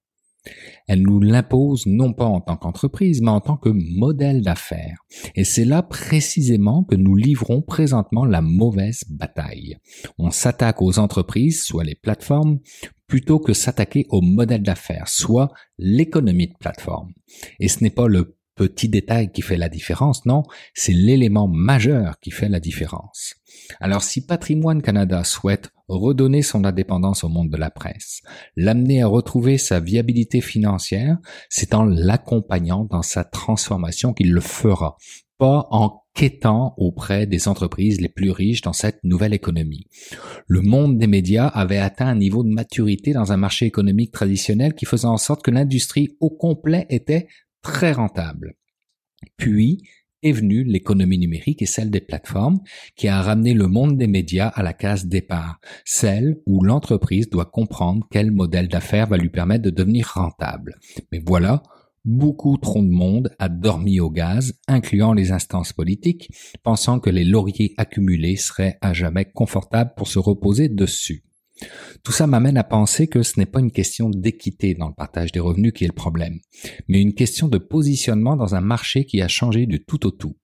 Elle nous l'impose non pas en tant qu'entreprise, mais en tant que modèle d'affaires. Et c'est là précisément que nous livrons présentement la mauvaise bataille. On s'attaque aux entreprises, soit les plateformes, plutôt que s'attaquer au modèle d'affaires, soit l'économie de plateforme. Et ce n'est pas le petit détail qui fait la différence, non, c'est l'élément majeur qui fait la différence. Alors si Patrimoine Canada souhaite redonner son indépendance au monde de la presse, l'amener à retrouver sa viabilité financière, c'est en l'accompagnant dans sa transformation qu'il le fera, pas en quêtant auprès des entreprises les plus riches dans cette nouvelle économie. Le monde des médias avait atteint un niveau de maturité dans un marché économique traditionnel qui faisait en sorte que l'industrie au complet était très rentable. Puis est venue l'économie numérique et celle des plateformes qui a ramené le monde des médias à la case départ, celle où l'entreprise doit comprendre quel modèle d'affaires va lui permettre de devenir rentable. Mais voilà, beaucoup trop de monde a dormi au gaz, incluant les instances politiques, pensant que les lauriers accumulés seraient à jamais confortables pour se reposer dessus. Tout ça m'amène à penser que ce n'est pas une question d'équité dans le partage des revenus qui est le problème, mais une question de positionnement dans un marché qui a changé du tout au tout.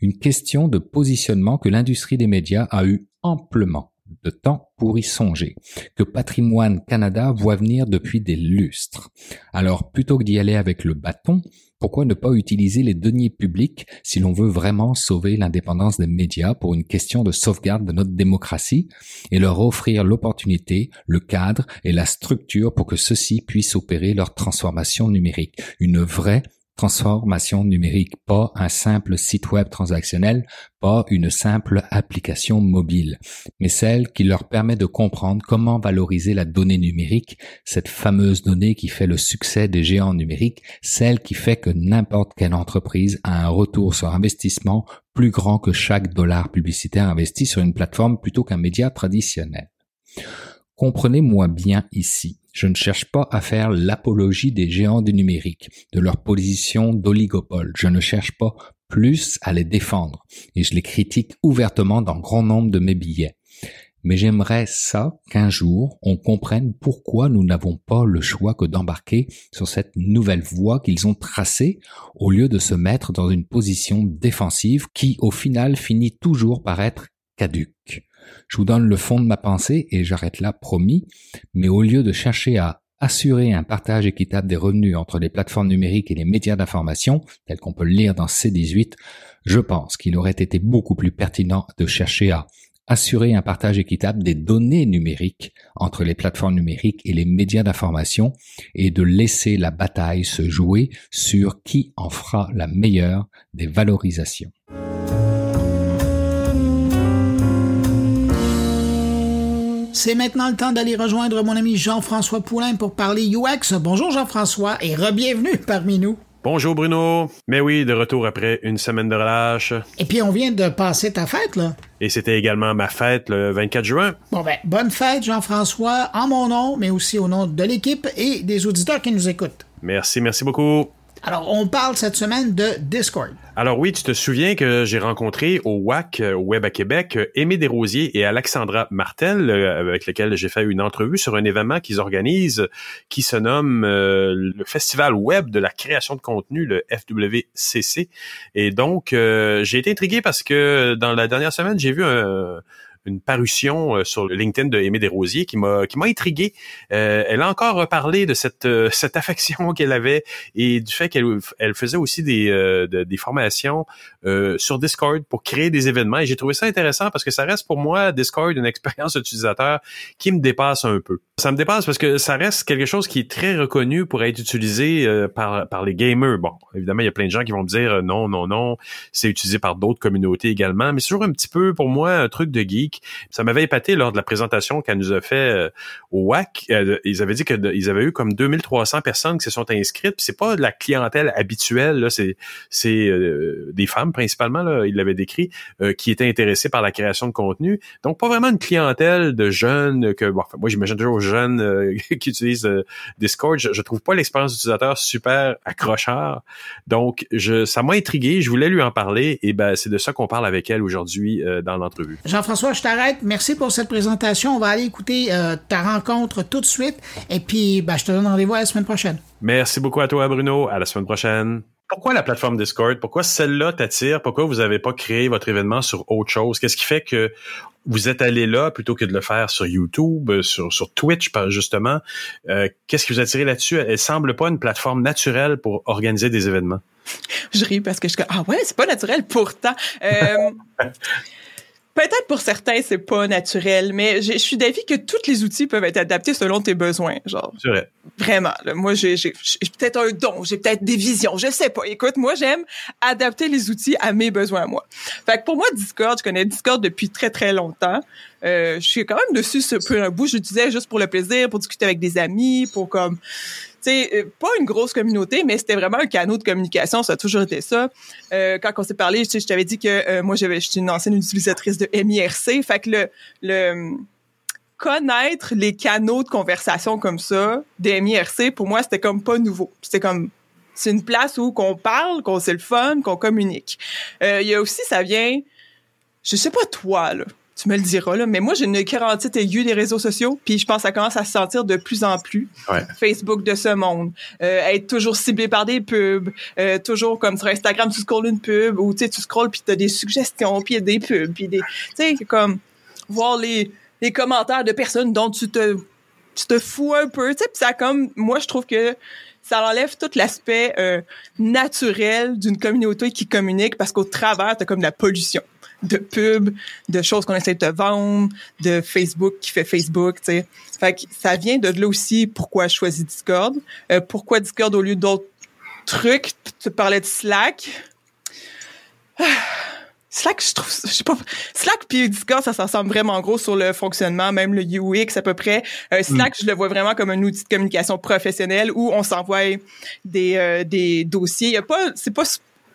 Une question de positionnement que l'industrie des médias a eu amplement de temps pour y songer, que Patrimoine Canada voit venir depuis des lustres. Alors plutôt que d'y aller avec le bâton, pourquoi ne pas utiliser les deniers publics si l'on veut vraiment sauver l'indépendance des médias pour une question de sauvegarde de notre démocratie et leur offrir l'opportunité, le cadre et la structure pour que ceux-ci puissent opérer leur transformation numérique, une vraie transformation numérique, pas un simple site web transactionnel, pas une simple application mobile, mais celle qui leur permet de comprendre comment valoriser la donnée numérique, cette fameuse donnée qui fait le succès des géants numériques, celle qui fait que n'importe quelle entreprise a un retour sur investissement plus grand que chaque dollar publicitaire investi sur une plateforme plutôt qu'un média traditionnel. Comprenez-moi bien ici. Je ne cherche pas à faire l'apologie des géants du numérique, de leur position d'oligopole. Je ne cherche pas plus à les défendre, et je les critique ouvertement dans grand nombre de mes billets. Mais j'aimerais ça qu'un jour on comprenne pourquoi nous n'avons pas le choix que d'embarquer sur cette nouvelle voie qu'ils ont tracée au lieu de se mettre dans une position défensive qui au final finit toujours par être caduque. Je vous donne le fond de ma pensée et j'arrête là, promis, mais au lieu de chercher à assurer un partage équitable des revenus entre les plateformes numériques et les médias d'information, tel qu'on peut le lire dans C18, je pense qu'il aurait été beaucoup plus pertinent de chercher à assurer un partage équitable des données numériques entre les plateformes numériques et les médias d'information et de laisser la bataille se jouer sur qui en fera la meilleure des valorisations. C'est maintenant le temps d'aller rejoindre mon ami Jean-François Poulain pour parler UX. Bonjour Jean-François et re-bienvenue parmi nous. Bonjour Bruno. Mais oui, de retour après une semaine de relâche. Et puis on vient de passer ta fête, là. Et c'était également ma fête le 24 juin. Bon ben, bonne fête Jean-François, en mon nom, mais aussi au nom de l'équipe et des auditeurs qui nous écoutent. Merci, merci beaucoup. Alors, on parle cette semaine de Discord. Alors oui, tu te souviens que j'ai rencontré au WAC, au Web à Québec, Aimé Desrosiers et Alexandra Martel, euh, avec lesquels j'ai fait une entrevue sur un événement qu'ils organisent qui se nomme euh, le Festival Web de la création de contenu, le FWCC. Et donc, euh, j'ai été intrigué parce que dans la dernière semaine, j'ai vu un une parution euh, sur LinkedIn de Aimée Desrosiers qui m'a qui m'a intrigué. Euh, elle a encore reparlé de cette euh, cette affection qu'elle avait et du fait qu'elle elle faisait aussi des des formations sur Discord pour créer des événements et j'ai trouvé ça intéressant parce que ça reste pour moi Discord une expérience utilisateur qui me dépasse un peu. Ça me dépasse parce que ça reste quelque chose qui est très reconnu pour être utilisé par par les gamers. Bon, évidemment, il y a plein de gens qui vont me dire non non non, c'est utilisé par d'autres communautés également, mais c'est toujours un petit peu pour moi un truc de geek Ça m'avait épaté lors de la présentation qu'elle nous a fait euh, au WAC. Euh, ils avaient dit qu'ils avaient eu comme 2300 personnes qui se sont inscrites. C'est pas de la clientèle habituelle, c'est c'est euh, des femmes principalement, là, il l'avait décrit, qui étaient intéressées par la création de contenu. Donc pas vraiment une clientèle de jeunes que bon, moi j'imagine toujours jeunes qui utilisent Discord. Je, je trouve pas l'expérience d'utilisateur super accrocheur. Donc je ça m'a intrigué, je voulais lui en parler et ben c'est de ça qu'on parle avec elle aujourd'hui dans l'entrevue. Jean-François, je t'arrête. Merci pour cette présentation. On va aller écouter euh, ta rencontre tout de suite. Et puis, ben, je te donne rendez-vous à la semaine prochaine. Merci beaucoup à toi, Bruno. À la semaine prochaine. Pourquoi la plateforme Discord? Pourquoi celle-là t'attire? Pourquoi vous n'avez pas créé votre événement sur autre chose? Qu'est-ce qui fait que vous êtes allé là plutôt que de le faire sur YouTube, euh, sur, sur Twitch, justement? Euh, qu'est-ce qui vous a attiré là-dessus? Elle semble pas une plateforme naturelle pour organiser des événements. Je ris parce que je ah ouais, c'est pas naturel pourtant. Peut-être pour certains, c'est pas naturel, mais je suis d'avis que tous les outils peuvent être adaptés selon tes besoins, genre. C'est vrai. Vraiment. moi, j'ai peut-être un don, j'ai peut-être des visions, je sais pas. Écoute, moi, j'aime adapter les outils à mes besoins à moi. Fait que pour moi, Discord, je connais Discord depuis très très longtemps. Euh, je suis quand même dessus ce peu un bout. Je disais juste pour le plaisir, pour discuter avec des amis, pour comme c'est euh, pas une grosse communauté, mais c'était vraiment un canal de communication. Ça a toujours été ça. Euh, quand on s'est parlé, je t'avais dit que euh, moi, j'avais, j'étais une ancienne utilisatrice de MIRC. Fait que le, le connaître les canaux de conversation comme ça de MIRC, pour moi, c'était comme pas nouveau. C'était comme c'est une place où qu'on parle, qu'on c'est le fun, qu'on communique. Il y a aussi, ça vient, je sais pas toi là, tu me le diras, là. Mais moi, j'ai une quarantaine aiguë des réseaux sociaux, puis je pense que ça commence à se sentir de plus en plus. Facebook de ce monde. Euh, être toujours ciblé par des pubs. Euh, toujours comme sur Instagram, tu scrolles une pub, ou tu sais, tu scrolles, puis t'as des suggestions, puis des pubs, puis des... Tu sais, comme voir les, les commentaires de personnes dont tu te, tu te fous un peu, tu sais, puis ça comme... Moi, je trouve que ça enlève tout l'aspect euh, naturel d'une communauté qui communique, parce qu'au travers, t'as comme de la pollution de pubs, de choses qu'on essaie de te vendre, de Facebook qui fait Facebook, tu sais. Fait que ça vient de là aussi pourquoi je choisis Discord. Euh, pourquoi Discord au lieu d'autres trucs. Tu parlais de Slack. Slack, je trouve, je sais pas, Slack puis Discord, ça s'ensemble vraiment gros sur le fonctionnement, même le UX à peu près. Euh, Slack, mm. je le vois vraiment comme un outil de communication professionnelle où on s'envoie des euh, des dossiers. Il y a pas, c'est pas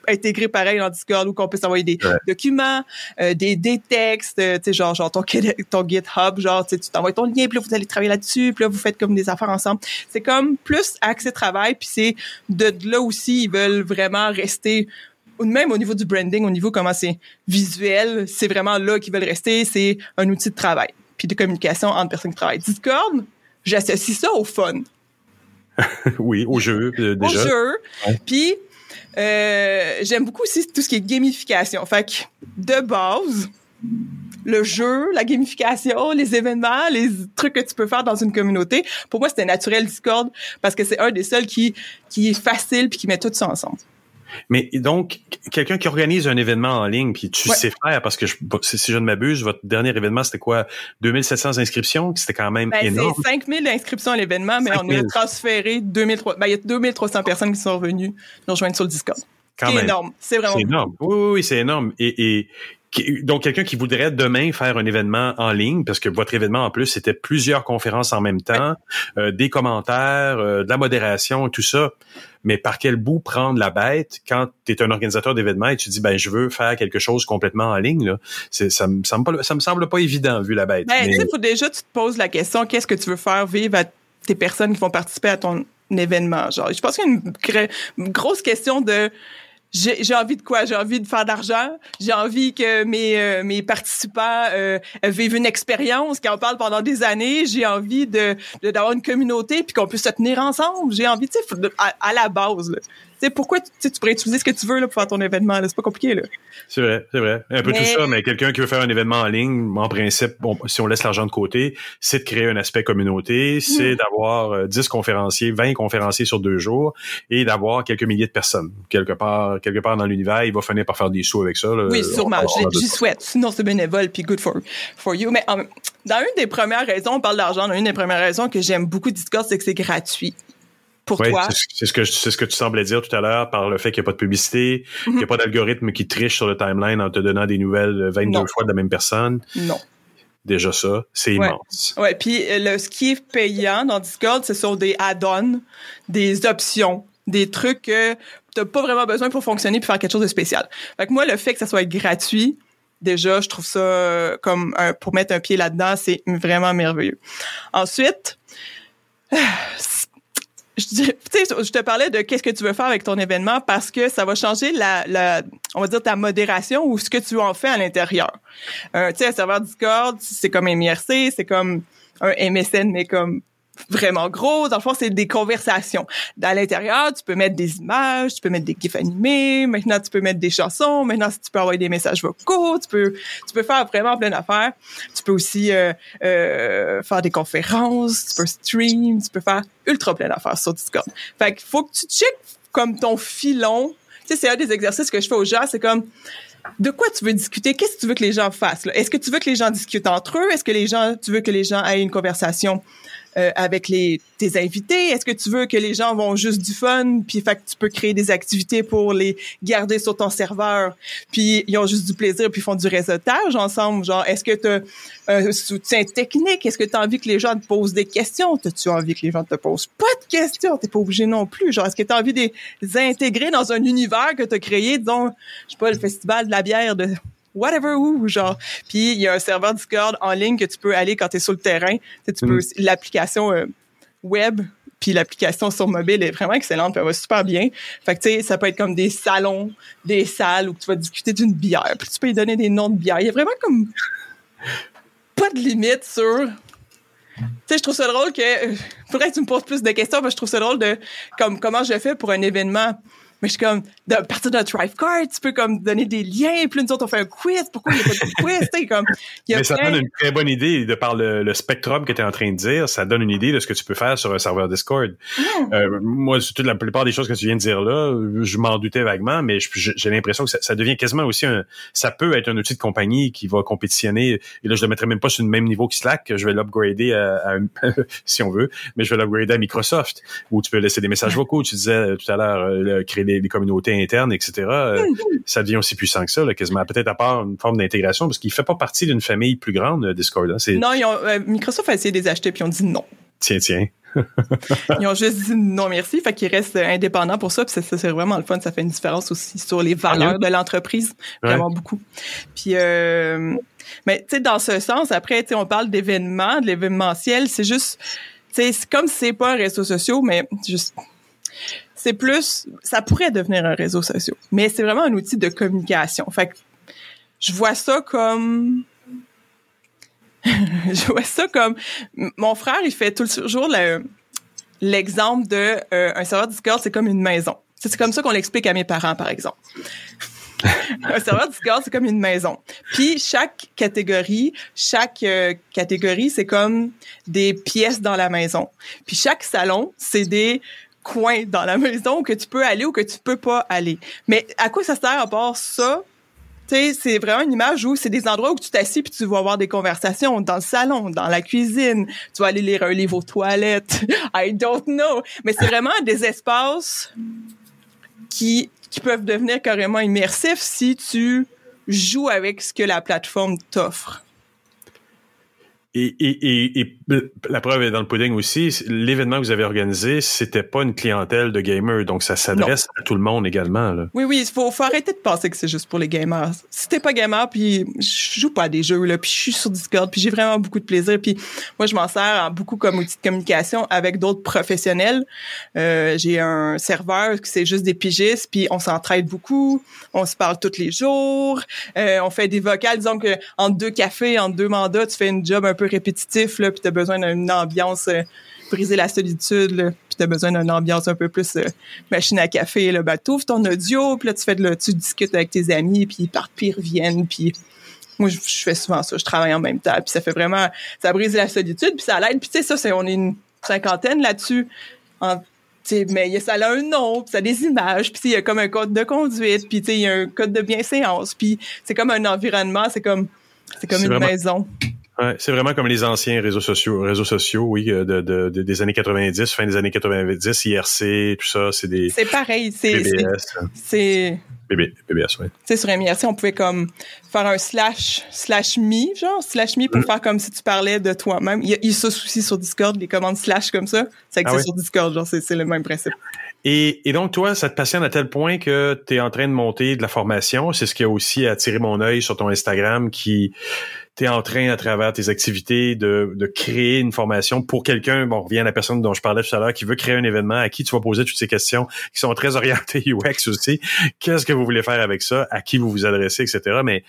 intégré pareil dans Discord où qu'on peut s'envoyer des documents, euh, des, des textes, euh, tu sais, genre, genre ton, ton GitHub, genre, tu t'envoies ton lien, puis là, vous allez travailler là-dessus, puis là, vous faites comme des affaires ensemble. C'est comme plus accès travail, puis c'est de là aussi, ils veulent vraiment rester même au niveau du branding, au niveau comment c'est visuel, c'est vraiment là qu'ils veulent rester, c'est un outil de travail, puis de communication entre personnes qui travaillent. Discord, j'associe ça au fun. oui, au jeu, euh, déjà. Au jeu. Puis, euh, j'aime beaucoup aussi tout ce qui est gamification. Fait que, de base, le jeu, la gamification, les événements, les trucs que tu peux faire dans une communauté, pour moi, c'était naturel Discord parce que c'est un des seuls qui, qui est facile puis qui met tout ça ensemble. Mais donc, quelqu'un qui organise un événement en ligne, puis tu sais faire, parce que je, si je ne m'abuse, votre dernier événement, c'était quoi? 2700 inscriptions? C'était quand même ben, énorme. C'est 5000 inscriptions à l'événement, mais on a transféré 2300, ben, il y a 2300 personnes qui sont venues nous rejoindre sur le Discord. C'est énorme. C'est vraiment C'est énorme. Oui, oui, oui c'est énorme. Et, et donc quelqu'un qui voudrait demain faire un événement en ligne, parce que votre événement en plus c'était plusieurs conférences en même temps, euh, des commentaires, euh, de la modération, tout ça. Mais par quel bout prendre la bête quand tu es un organisateur d'événements et tu dis ben je veux faire quelque chose complètement en ligne là, ça me semble pas, ça me semble pas évident vu la bête. Ben, Mais... faut déjà tu te poses la question qu'est-ce que tu veux faire vivre à tes personnes qui vont participer à ton événement? Genre, je pense qu'il y a une grosse question de j'ai envie de quoi? J'ai envie de faire d'argent. J'ai envie que mes, euh, mes participants euh, vivent une expérience, qu'on parle pendant des années. J'ai envie de d'avoir une communauté puis qu'on puisse se tenir ensemble. J'ai envie, tu sais, à, à, la base. Là sais, pourquoi tu, tu pourrais utiliser ce que tu veux là, pour faire ton événement? C'est pas compliqué. là. C'est vrai, c'est vrai. Un peu tout ça, mais quelqu'un qui veut faire un événement en ligne, en principe, bon, si on laisse l'argent de côté, c'est de créer un aspect communauté, c'est mm. d'avoir 10 euh, conférenciers, 20 conférenciers sur deux jours et d'avoir quelques milliers de personnes. Quelque part, quelque part dans l'univers, il va finir par faire des sous avec ça. Là. Oui, sûrement. J'y souhaite. Sinon, c'est bénévole puis good for, for you. Mais dans une des premières raisons, on parle d'argent, dans une des premières raisons que j'aime beaucoup Discord, c'est que c'est gratuit oui, C'est ce que c'est ce que tu semblais dire tout à l'heure par le fait qu'il n'y a pas de publicité, qu'il n'y a mhm. pas d'algorithme qui triche sur le timeline en te donnant des nouvelles 22 fois de la même personne. Non. Déjà ça, c'est Ouais. immense. Ouais, puis euh, le, ce qui est payant dans Discord, ce sont des add-ons, des options, des trucs que t'as pas vraiment besoin pour fonctionner puis faire quelque chose de spécial. Fait que moi, le fait que ça soit gratuit, déjà, je trouve ça euh, comme un- pour mettre un pied là-dedans, c'est vraiment merveilleux. Ensuite, je, je te parlais de qu'est-ce que tu veux faire avec ton événement parce que ça va changer la, la on va dire ta modération ou ce que tu en fais à l'intérieur. Euh, tu sais, un serveur Discord, c'est comme MIRC, c'est comme un MSN, mais comme vraiment gros. Dans le fond, c'est des conversations. À l'intérieur, tu peux mettre des images, tu peux mettre des gifs animés, maintenant tu peux mettre des chansons, maintenant tu peux envoyer des messages vocaux, tu peux tu peux faire vraiment plein d'affaires. Tu peux aussi euh, euh, faire des conférences, tu peux stream, tu peux faire ultra plein d'affaires sur Discord. Fait qu'il faut que tu checkes comme ton filon. Tu sais, c'est un des exercices que je fais aux gens, c'est comme de quoi tu veux discuter? Qu'est-ce que tu veux que les gens fassent? Est-ce que tu veux que les gens discutent entre eux? Est-ce que les gens, tu veux que les gens aient une conversation euh, avec les tes invités? Est-ce que tu veux que les gens vont juste du fun? Puis fait que tu peux créer des activités pour les garder sur ton serveur. Puis ils ont juste du plaisir puis font du réseautage ensemble. Genre, est-ce que tu as un soutien technique? Est-ce que tu as envie que les gens te posent des questions? As-tu envie que les gens te posent pas de questions? T'es pas obligé non plus. Genre, est-ce que tu as envie de les intégrer dans un univers que tu as créé, disons, je sais pas, le festival de la bière de whatever où, genre. Puis il y a un serveur Discord en ligne que tu peux aller quand tu es sur le terrain. Tu, sais, peux l'application euh, web puis l'application sur mobile est vraiment excellente, puis elle va super bien. Fait que tu sais, ça peut être comme des salons, des salles où tu vas discuter d'une bière, puis tu peux y donner des noms de bière. Il y a vraiment comme pas de limite sur tu sais, je trouve ça drôle que euh, faudrait que tu me poses plus de questions, parce que je trouve ça drôle de comme comment je fais pour un événement. Mais je suis comme, de partir d'un Thrive Card, tu peux comme donner des liens, puis nous autres, on fait un quiz. Pourquoi il n'y a pas de quiz? Comme, il y a Mais ça donne une très bonne idée de par le, le spectrum que tu es en train de dire. Ça donne une idée de ce que tu peux faire sur un serveur Discord. Euh, moi, surtout la plupart des choses que tu viens de dire là, je m'en doutais vaguement, mais j'ai l'impression que ça, ça devient quasiment aussi un. Ça peut être un outil de compagnie qui va compétitionner. Et là, je le mettrai même pas sur le même niveau que Slack. Je vais l'upgrader à, si on veut, mais je vais l'upgrader à Microsoft, où tu peux laisser des messages vocaux. Tu disais tout à l'heure, euh, le- créer des communautés internes, etc. Euh, ça devient aussi puissant que ça, là, quasiment. Peut-être à part une forme d'intégration, parce qu'il fait pas partie d'une famille plus grande, euh, Discord. hein. Non, ils ont, euh, Microsoft a essayé de les acheter, puis ils ont dit non. tiens, tiens. Ils ont juste dit non merci, fait qu'ils restent indépendants pour ça, puis ça, ça, c'est vraiment le fun, ça fait une différence aussi sur les valeurs de l'entreprise, vraiment Ouais. beaucoup. Puis euh, mais tu sais dans ce sens après tu sais on parle d'événements, de l'événementiel, c'est juste tu sais c'est comme c'est pas un réseau social mais juste c'est plus ça pourrait devenir un réseau social, mais c'est vraiment un outil de communication. Fait que je vois ça comme je vois ça comme mon frère il fait toujours le- l'exemple de euh, un serveur Discord c'est comme une maison. C'est c'est comme ça qu'on l'explique à mes parents par exemple. Un serveur Discord c'est comme une maison. Puis chaque catégorie chaque euh, catégorie c'est comme des pièces dans la maison. Puis chaque salon c'est des coins dans la maison que tu peux aller ou que tu peux pas aller mais à quoi ça sert à part ça? C'est vraiment une image où c'est des endroits où tu t'assis puis tu vas avoir des conversations dans le salon, dans la cuisine. Tu vas aller lire un livre aux toilettes. I don't know. Mais c'est vraiment des espaces qui, qui peuvent devenir carrément immersifs si tu joues avec ce que la plateforme t'offre. Et, et, et, et la preuve est dans le pudding aussi. L'événement que vous avez organisé, c'était pas une clientèle de gamers, donc ça s'adresse à tout le monde également. Là. Oui, oui, il faut, faut arrêter de penser que c'est juste pour les gamers. Si t'es pas gamer, puis je joue pas à des jeux, là, puis je suis sur Discord, puis j'ai vraiment beaucoup de plaisir, puis moi, je m'en sers en beaucoup comme outil de communication avec d'autres professionnels. Euh, j'ai un serveur qui c'est juste des pigistes, puis on s'entraide beaucoup, on se parle tous les jours, euh, on fait des vocales, disons que entre deux cafés, entre deux mandats, tu fais une job un peu répétitif, là, puis t'as besoin d'une ambiance... euh, briser la solitude, là, puis t'as besoin d'une ambiance un peu plus euh, machine à café, là, ben, t'ouvres ton audio, puis là, tu fais de, la- tu discutes avec tes amis, puis ils partent, puis ils reviennent, puis moi, je, je fais souvent ça, je travaille en même temps, puis ça fait vraiment, ça brise la solitude, puis ça l'aide, puis tu sais, ça, c'est, on est une cinquantaine là-dessus, en- mais ça a un nom, puis ça a des images, puis il y a comme un code de conduite, puis tu sais, il y a un code de bienséance, puis c'est comme un environnement, c'est comme, c'est comme une vraiment- maison. Ouais, c'est vraiment comme les anciens réseaux sociaux, réseaux sociaux, oui, euh, de, de- de- des années 90, fin des années 90, IRC, tout ça, c'est des C'est pareil, c'est, c'est, Bébé, BBS, oui. Tu sais, sur MIRC, on pouvait comme faire un slash, slash me, genre, slash me pour Mm. faire comme si tu parlais de toi-même. Il y a, ça sur Discord, les commandes slash comme ça. Ça existe Ah oui? sur Discord, genre, c'est c'est le même principe. Et, et donc, toi, ça te passionne à tel point que tu es en train de monter de la formation. C'est ce qui a aussi attiré mon œil sur ton Instagram, qui tu es en train, à travers tes activités, de, de créer une formation pour quelqu'un, bon, on revient à la personne dont je parlais tout à l'heure, qui veut créer un événement, à qui tu vas poser toutes ces questions, qui sont très orientées UX aussi. Qu'est-ce que vous voulez faire avec ça? À qui vous vous adressez, etc. Mais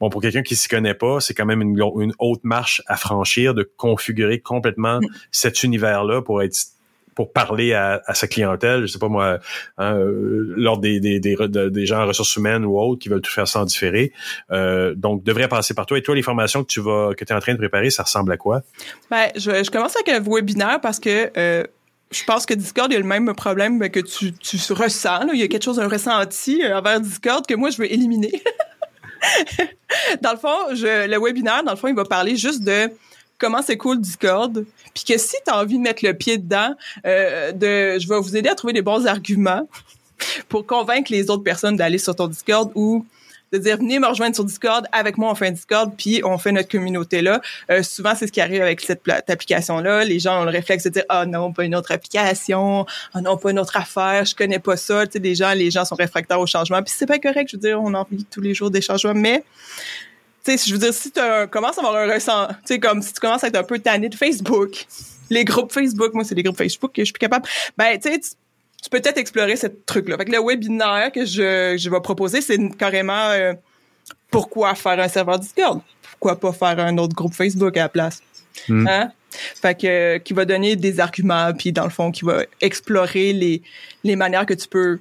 bon, pour quelqu'un qui s'y connaît pas, c'est quand même une, une haute marche à franchir de configurer complètement cet univers-là pour être pour parler à, à sa clientèle, je sais pas moi, hein, euh, lors des, des, des, des gens en ressources humaines ou autres qui veulent tout faire sans différer. Euh, donc, devrait passer par toi. Et toi, les formations que tu vas que es en train de préparer, ça ressemble à quoi? Ben, je, je commence avec un webinaire parce que euh, je pense que Discord, il y a le même problème que tu, tu ressens. là. Il y a quelque chose, un ressenti euh, envers Discord que moi, je veux éliminer. dans le fond, je, le webinaire, dans le fond, il va parler juste de comment c'est cool Discord, puis que si tu as envie de mettre le pied dedans, euh, de, je vais vous aider à trouver des bons arguments pour convaincre les autres personnes d'aller sur ton Discord ou de dire venez me rejoindre sur Discord avec moi on fait un Discord puis on fait notre communauté là. Euh, souvent c'est ce qui arrive avec cette application là les gens ont le réflexe de dire ah non pas une autre application. Ah non pas une autre affaire. Je connais pas ça. Tu sais des gens les gens sont réfractaires au changement. Puis c'est pas correct. Je veux dire on en vit tous les jours des changements. Mais tu sais je veux dire si tu commences à avoir un ressent tu sais comme si tu commences à être un peu tanné de Facebook les groupes Facebook moi c'est les groupes Facebook que je suis plus capable ben tu sais tu- peux peut-être explorer ce truc-là. Fait que le webinaire que je, je vais proposer, c'est carrément euh, pourquoi faire un serveur Discord? Pourquoi pas faire un autre groupe Facebook à la place? Mm. Hein? Fait que euh, qui va donner des arguments, puis dans le fond, qui va explorer les, les manières que tu peux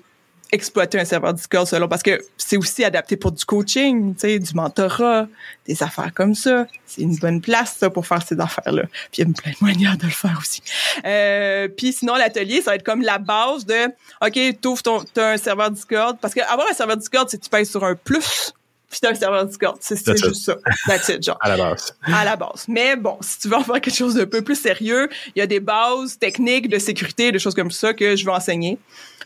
exploiter un serveur Discord selon parce que c'est aussi adapté pour du coaching, tu sais, du mentorat, des affaires comme ça. C'est une bonne place ça pour faire ces affaires-là. Puis il y a plein de manières de le faire aussi. Euh, puis sinon l'atelier, ça va être comme la base de OK, t'ouvres ton t'as un serveur Discord parce que avoir un serveur Discord, c'est que tu payes sur un plus puis t'as un serveur Discord. C'est juste ça. That's it, genre À la base. à la base. Mais bon, si tu veux en faire quelque chose d'un peu plus sérieux, il y a des bases techniques de sécurité, des choses comme ça que je veux enseigner.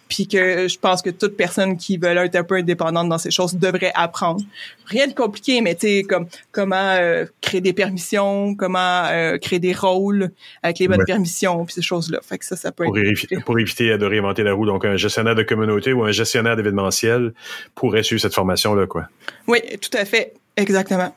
Puis que je pense que toute personne qui veut être un peu indépendante dans ces choses devrait apprendre. Rien de compliqué, mais tu sais, comme comment euh, créer des permissions, comment euh, créer des rôles avec les bonnes Ouais. permissions, puis ces choses-là. Fait que ça, ça peut Pour, être... éviter- pour éviter de réinventer la roue. Donc, un gestionnaire de communauté ou un gestionnaire d'événementiel pourrait suivre cette formation-là, quoi. Oui, tout à fait. Exactement.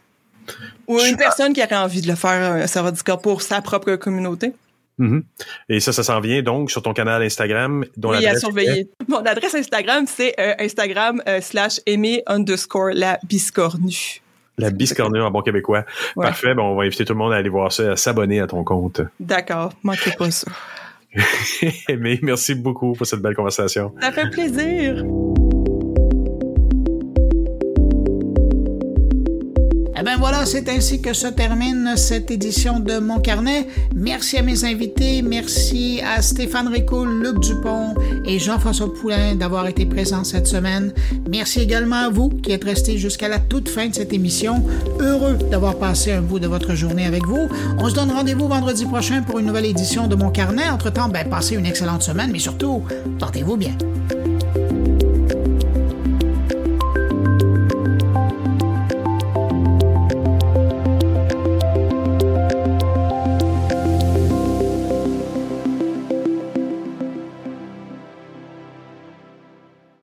Ou une personne qui aurait envie de le faire, un serveur Discord pour sa propre communauté. Mhm. Et ça, ça s'en vient donc sur ton canal Instagram, dont oui, à surveiller. est- Mon adresse Instagram, c'est euh, Instagram euh, slash aimer underscore la biscornue. La biscornue en bon québécois. Ouais. Parfait. Bon, on va inviter tout le monde à aller voir ça, à s'abonner à ton compte. D'accord, manquez pas ça. Mais merci beaucoup pour cette belle conversation. Ça fait plaisir. Eh ben voilà, c'est ainsi que se termine cette édition de Mon Carnet. Merci à mes invités, merci à Stéphane Ricoul, Luc Dupont et Jean-François Poulain d'avoir été présents cette semaine. Merci également à vous qui êtes restés jusqu'à la toute fin de cette émission. Heureux d'avoir passé un bout de votre journée avec vous. On se donne rendez-vous vendredi prochain pour une nouvelle édition de Mon Carnet. Entre-temps, ben, passez une excellente semaine, mais surtout, portez-vous bien.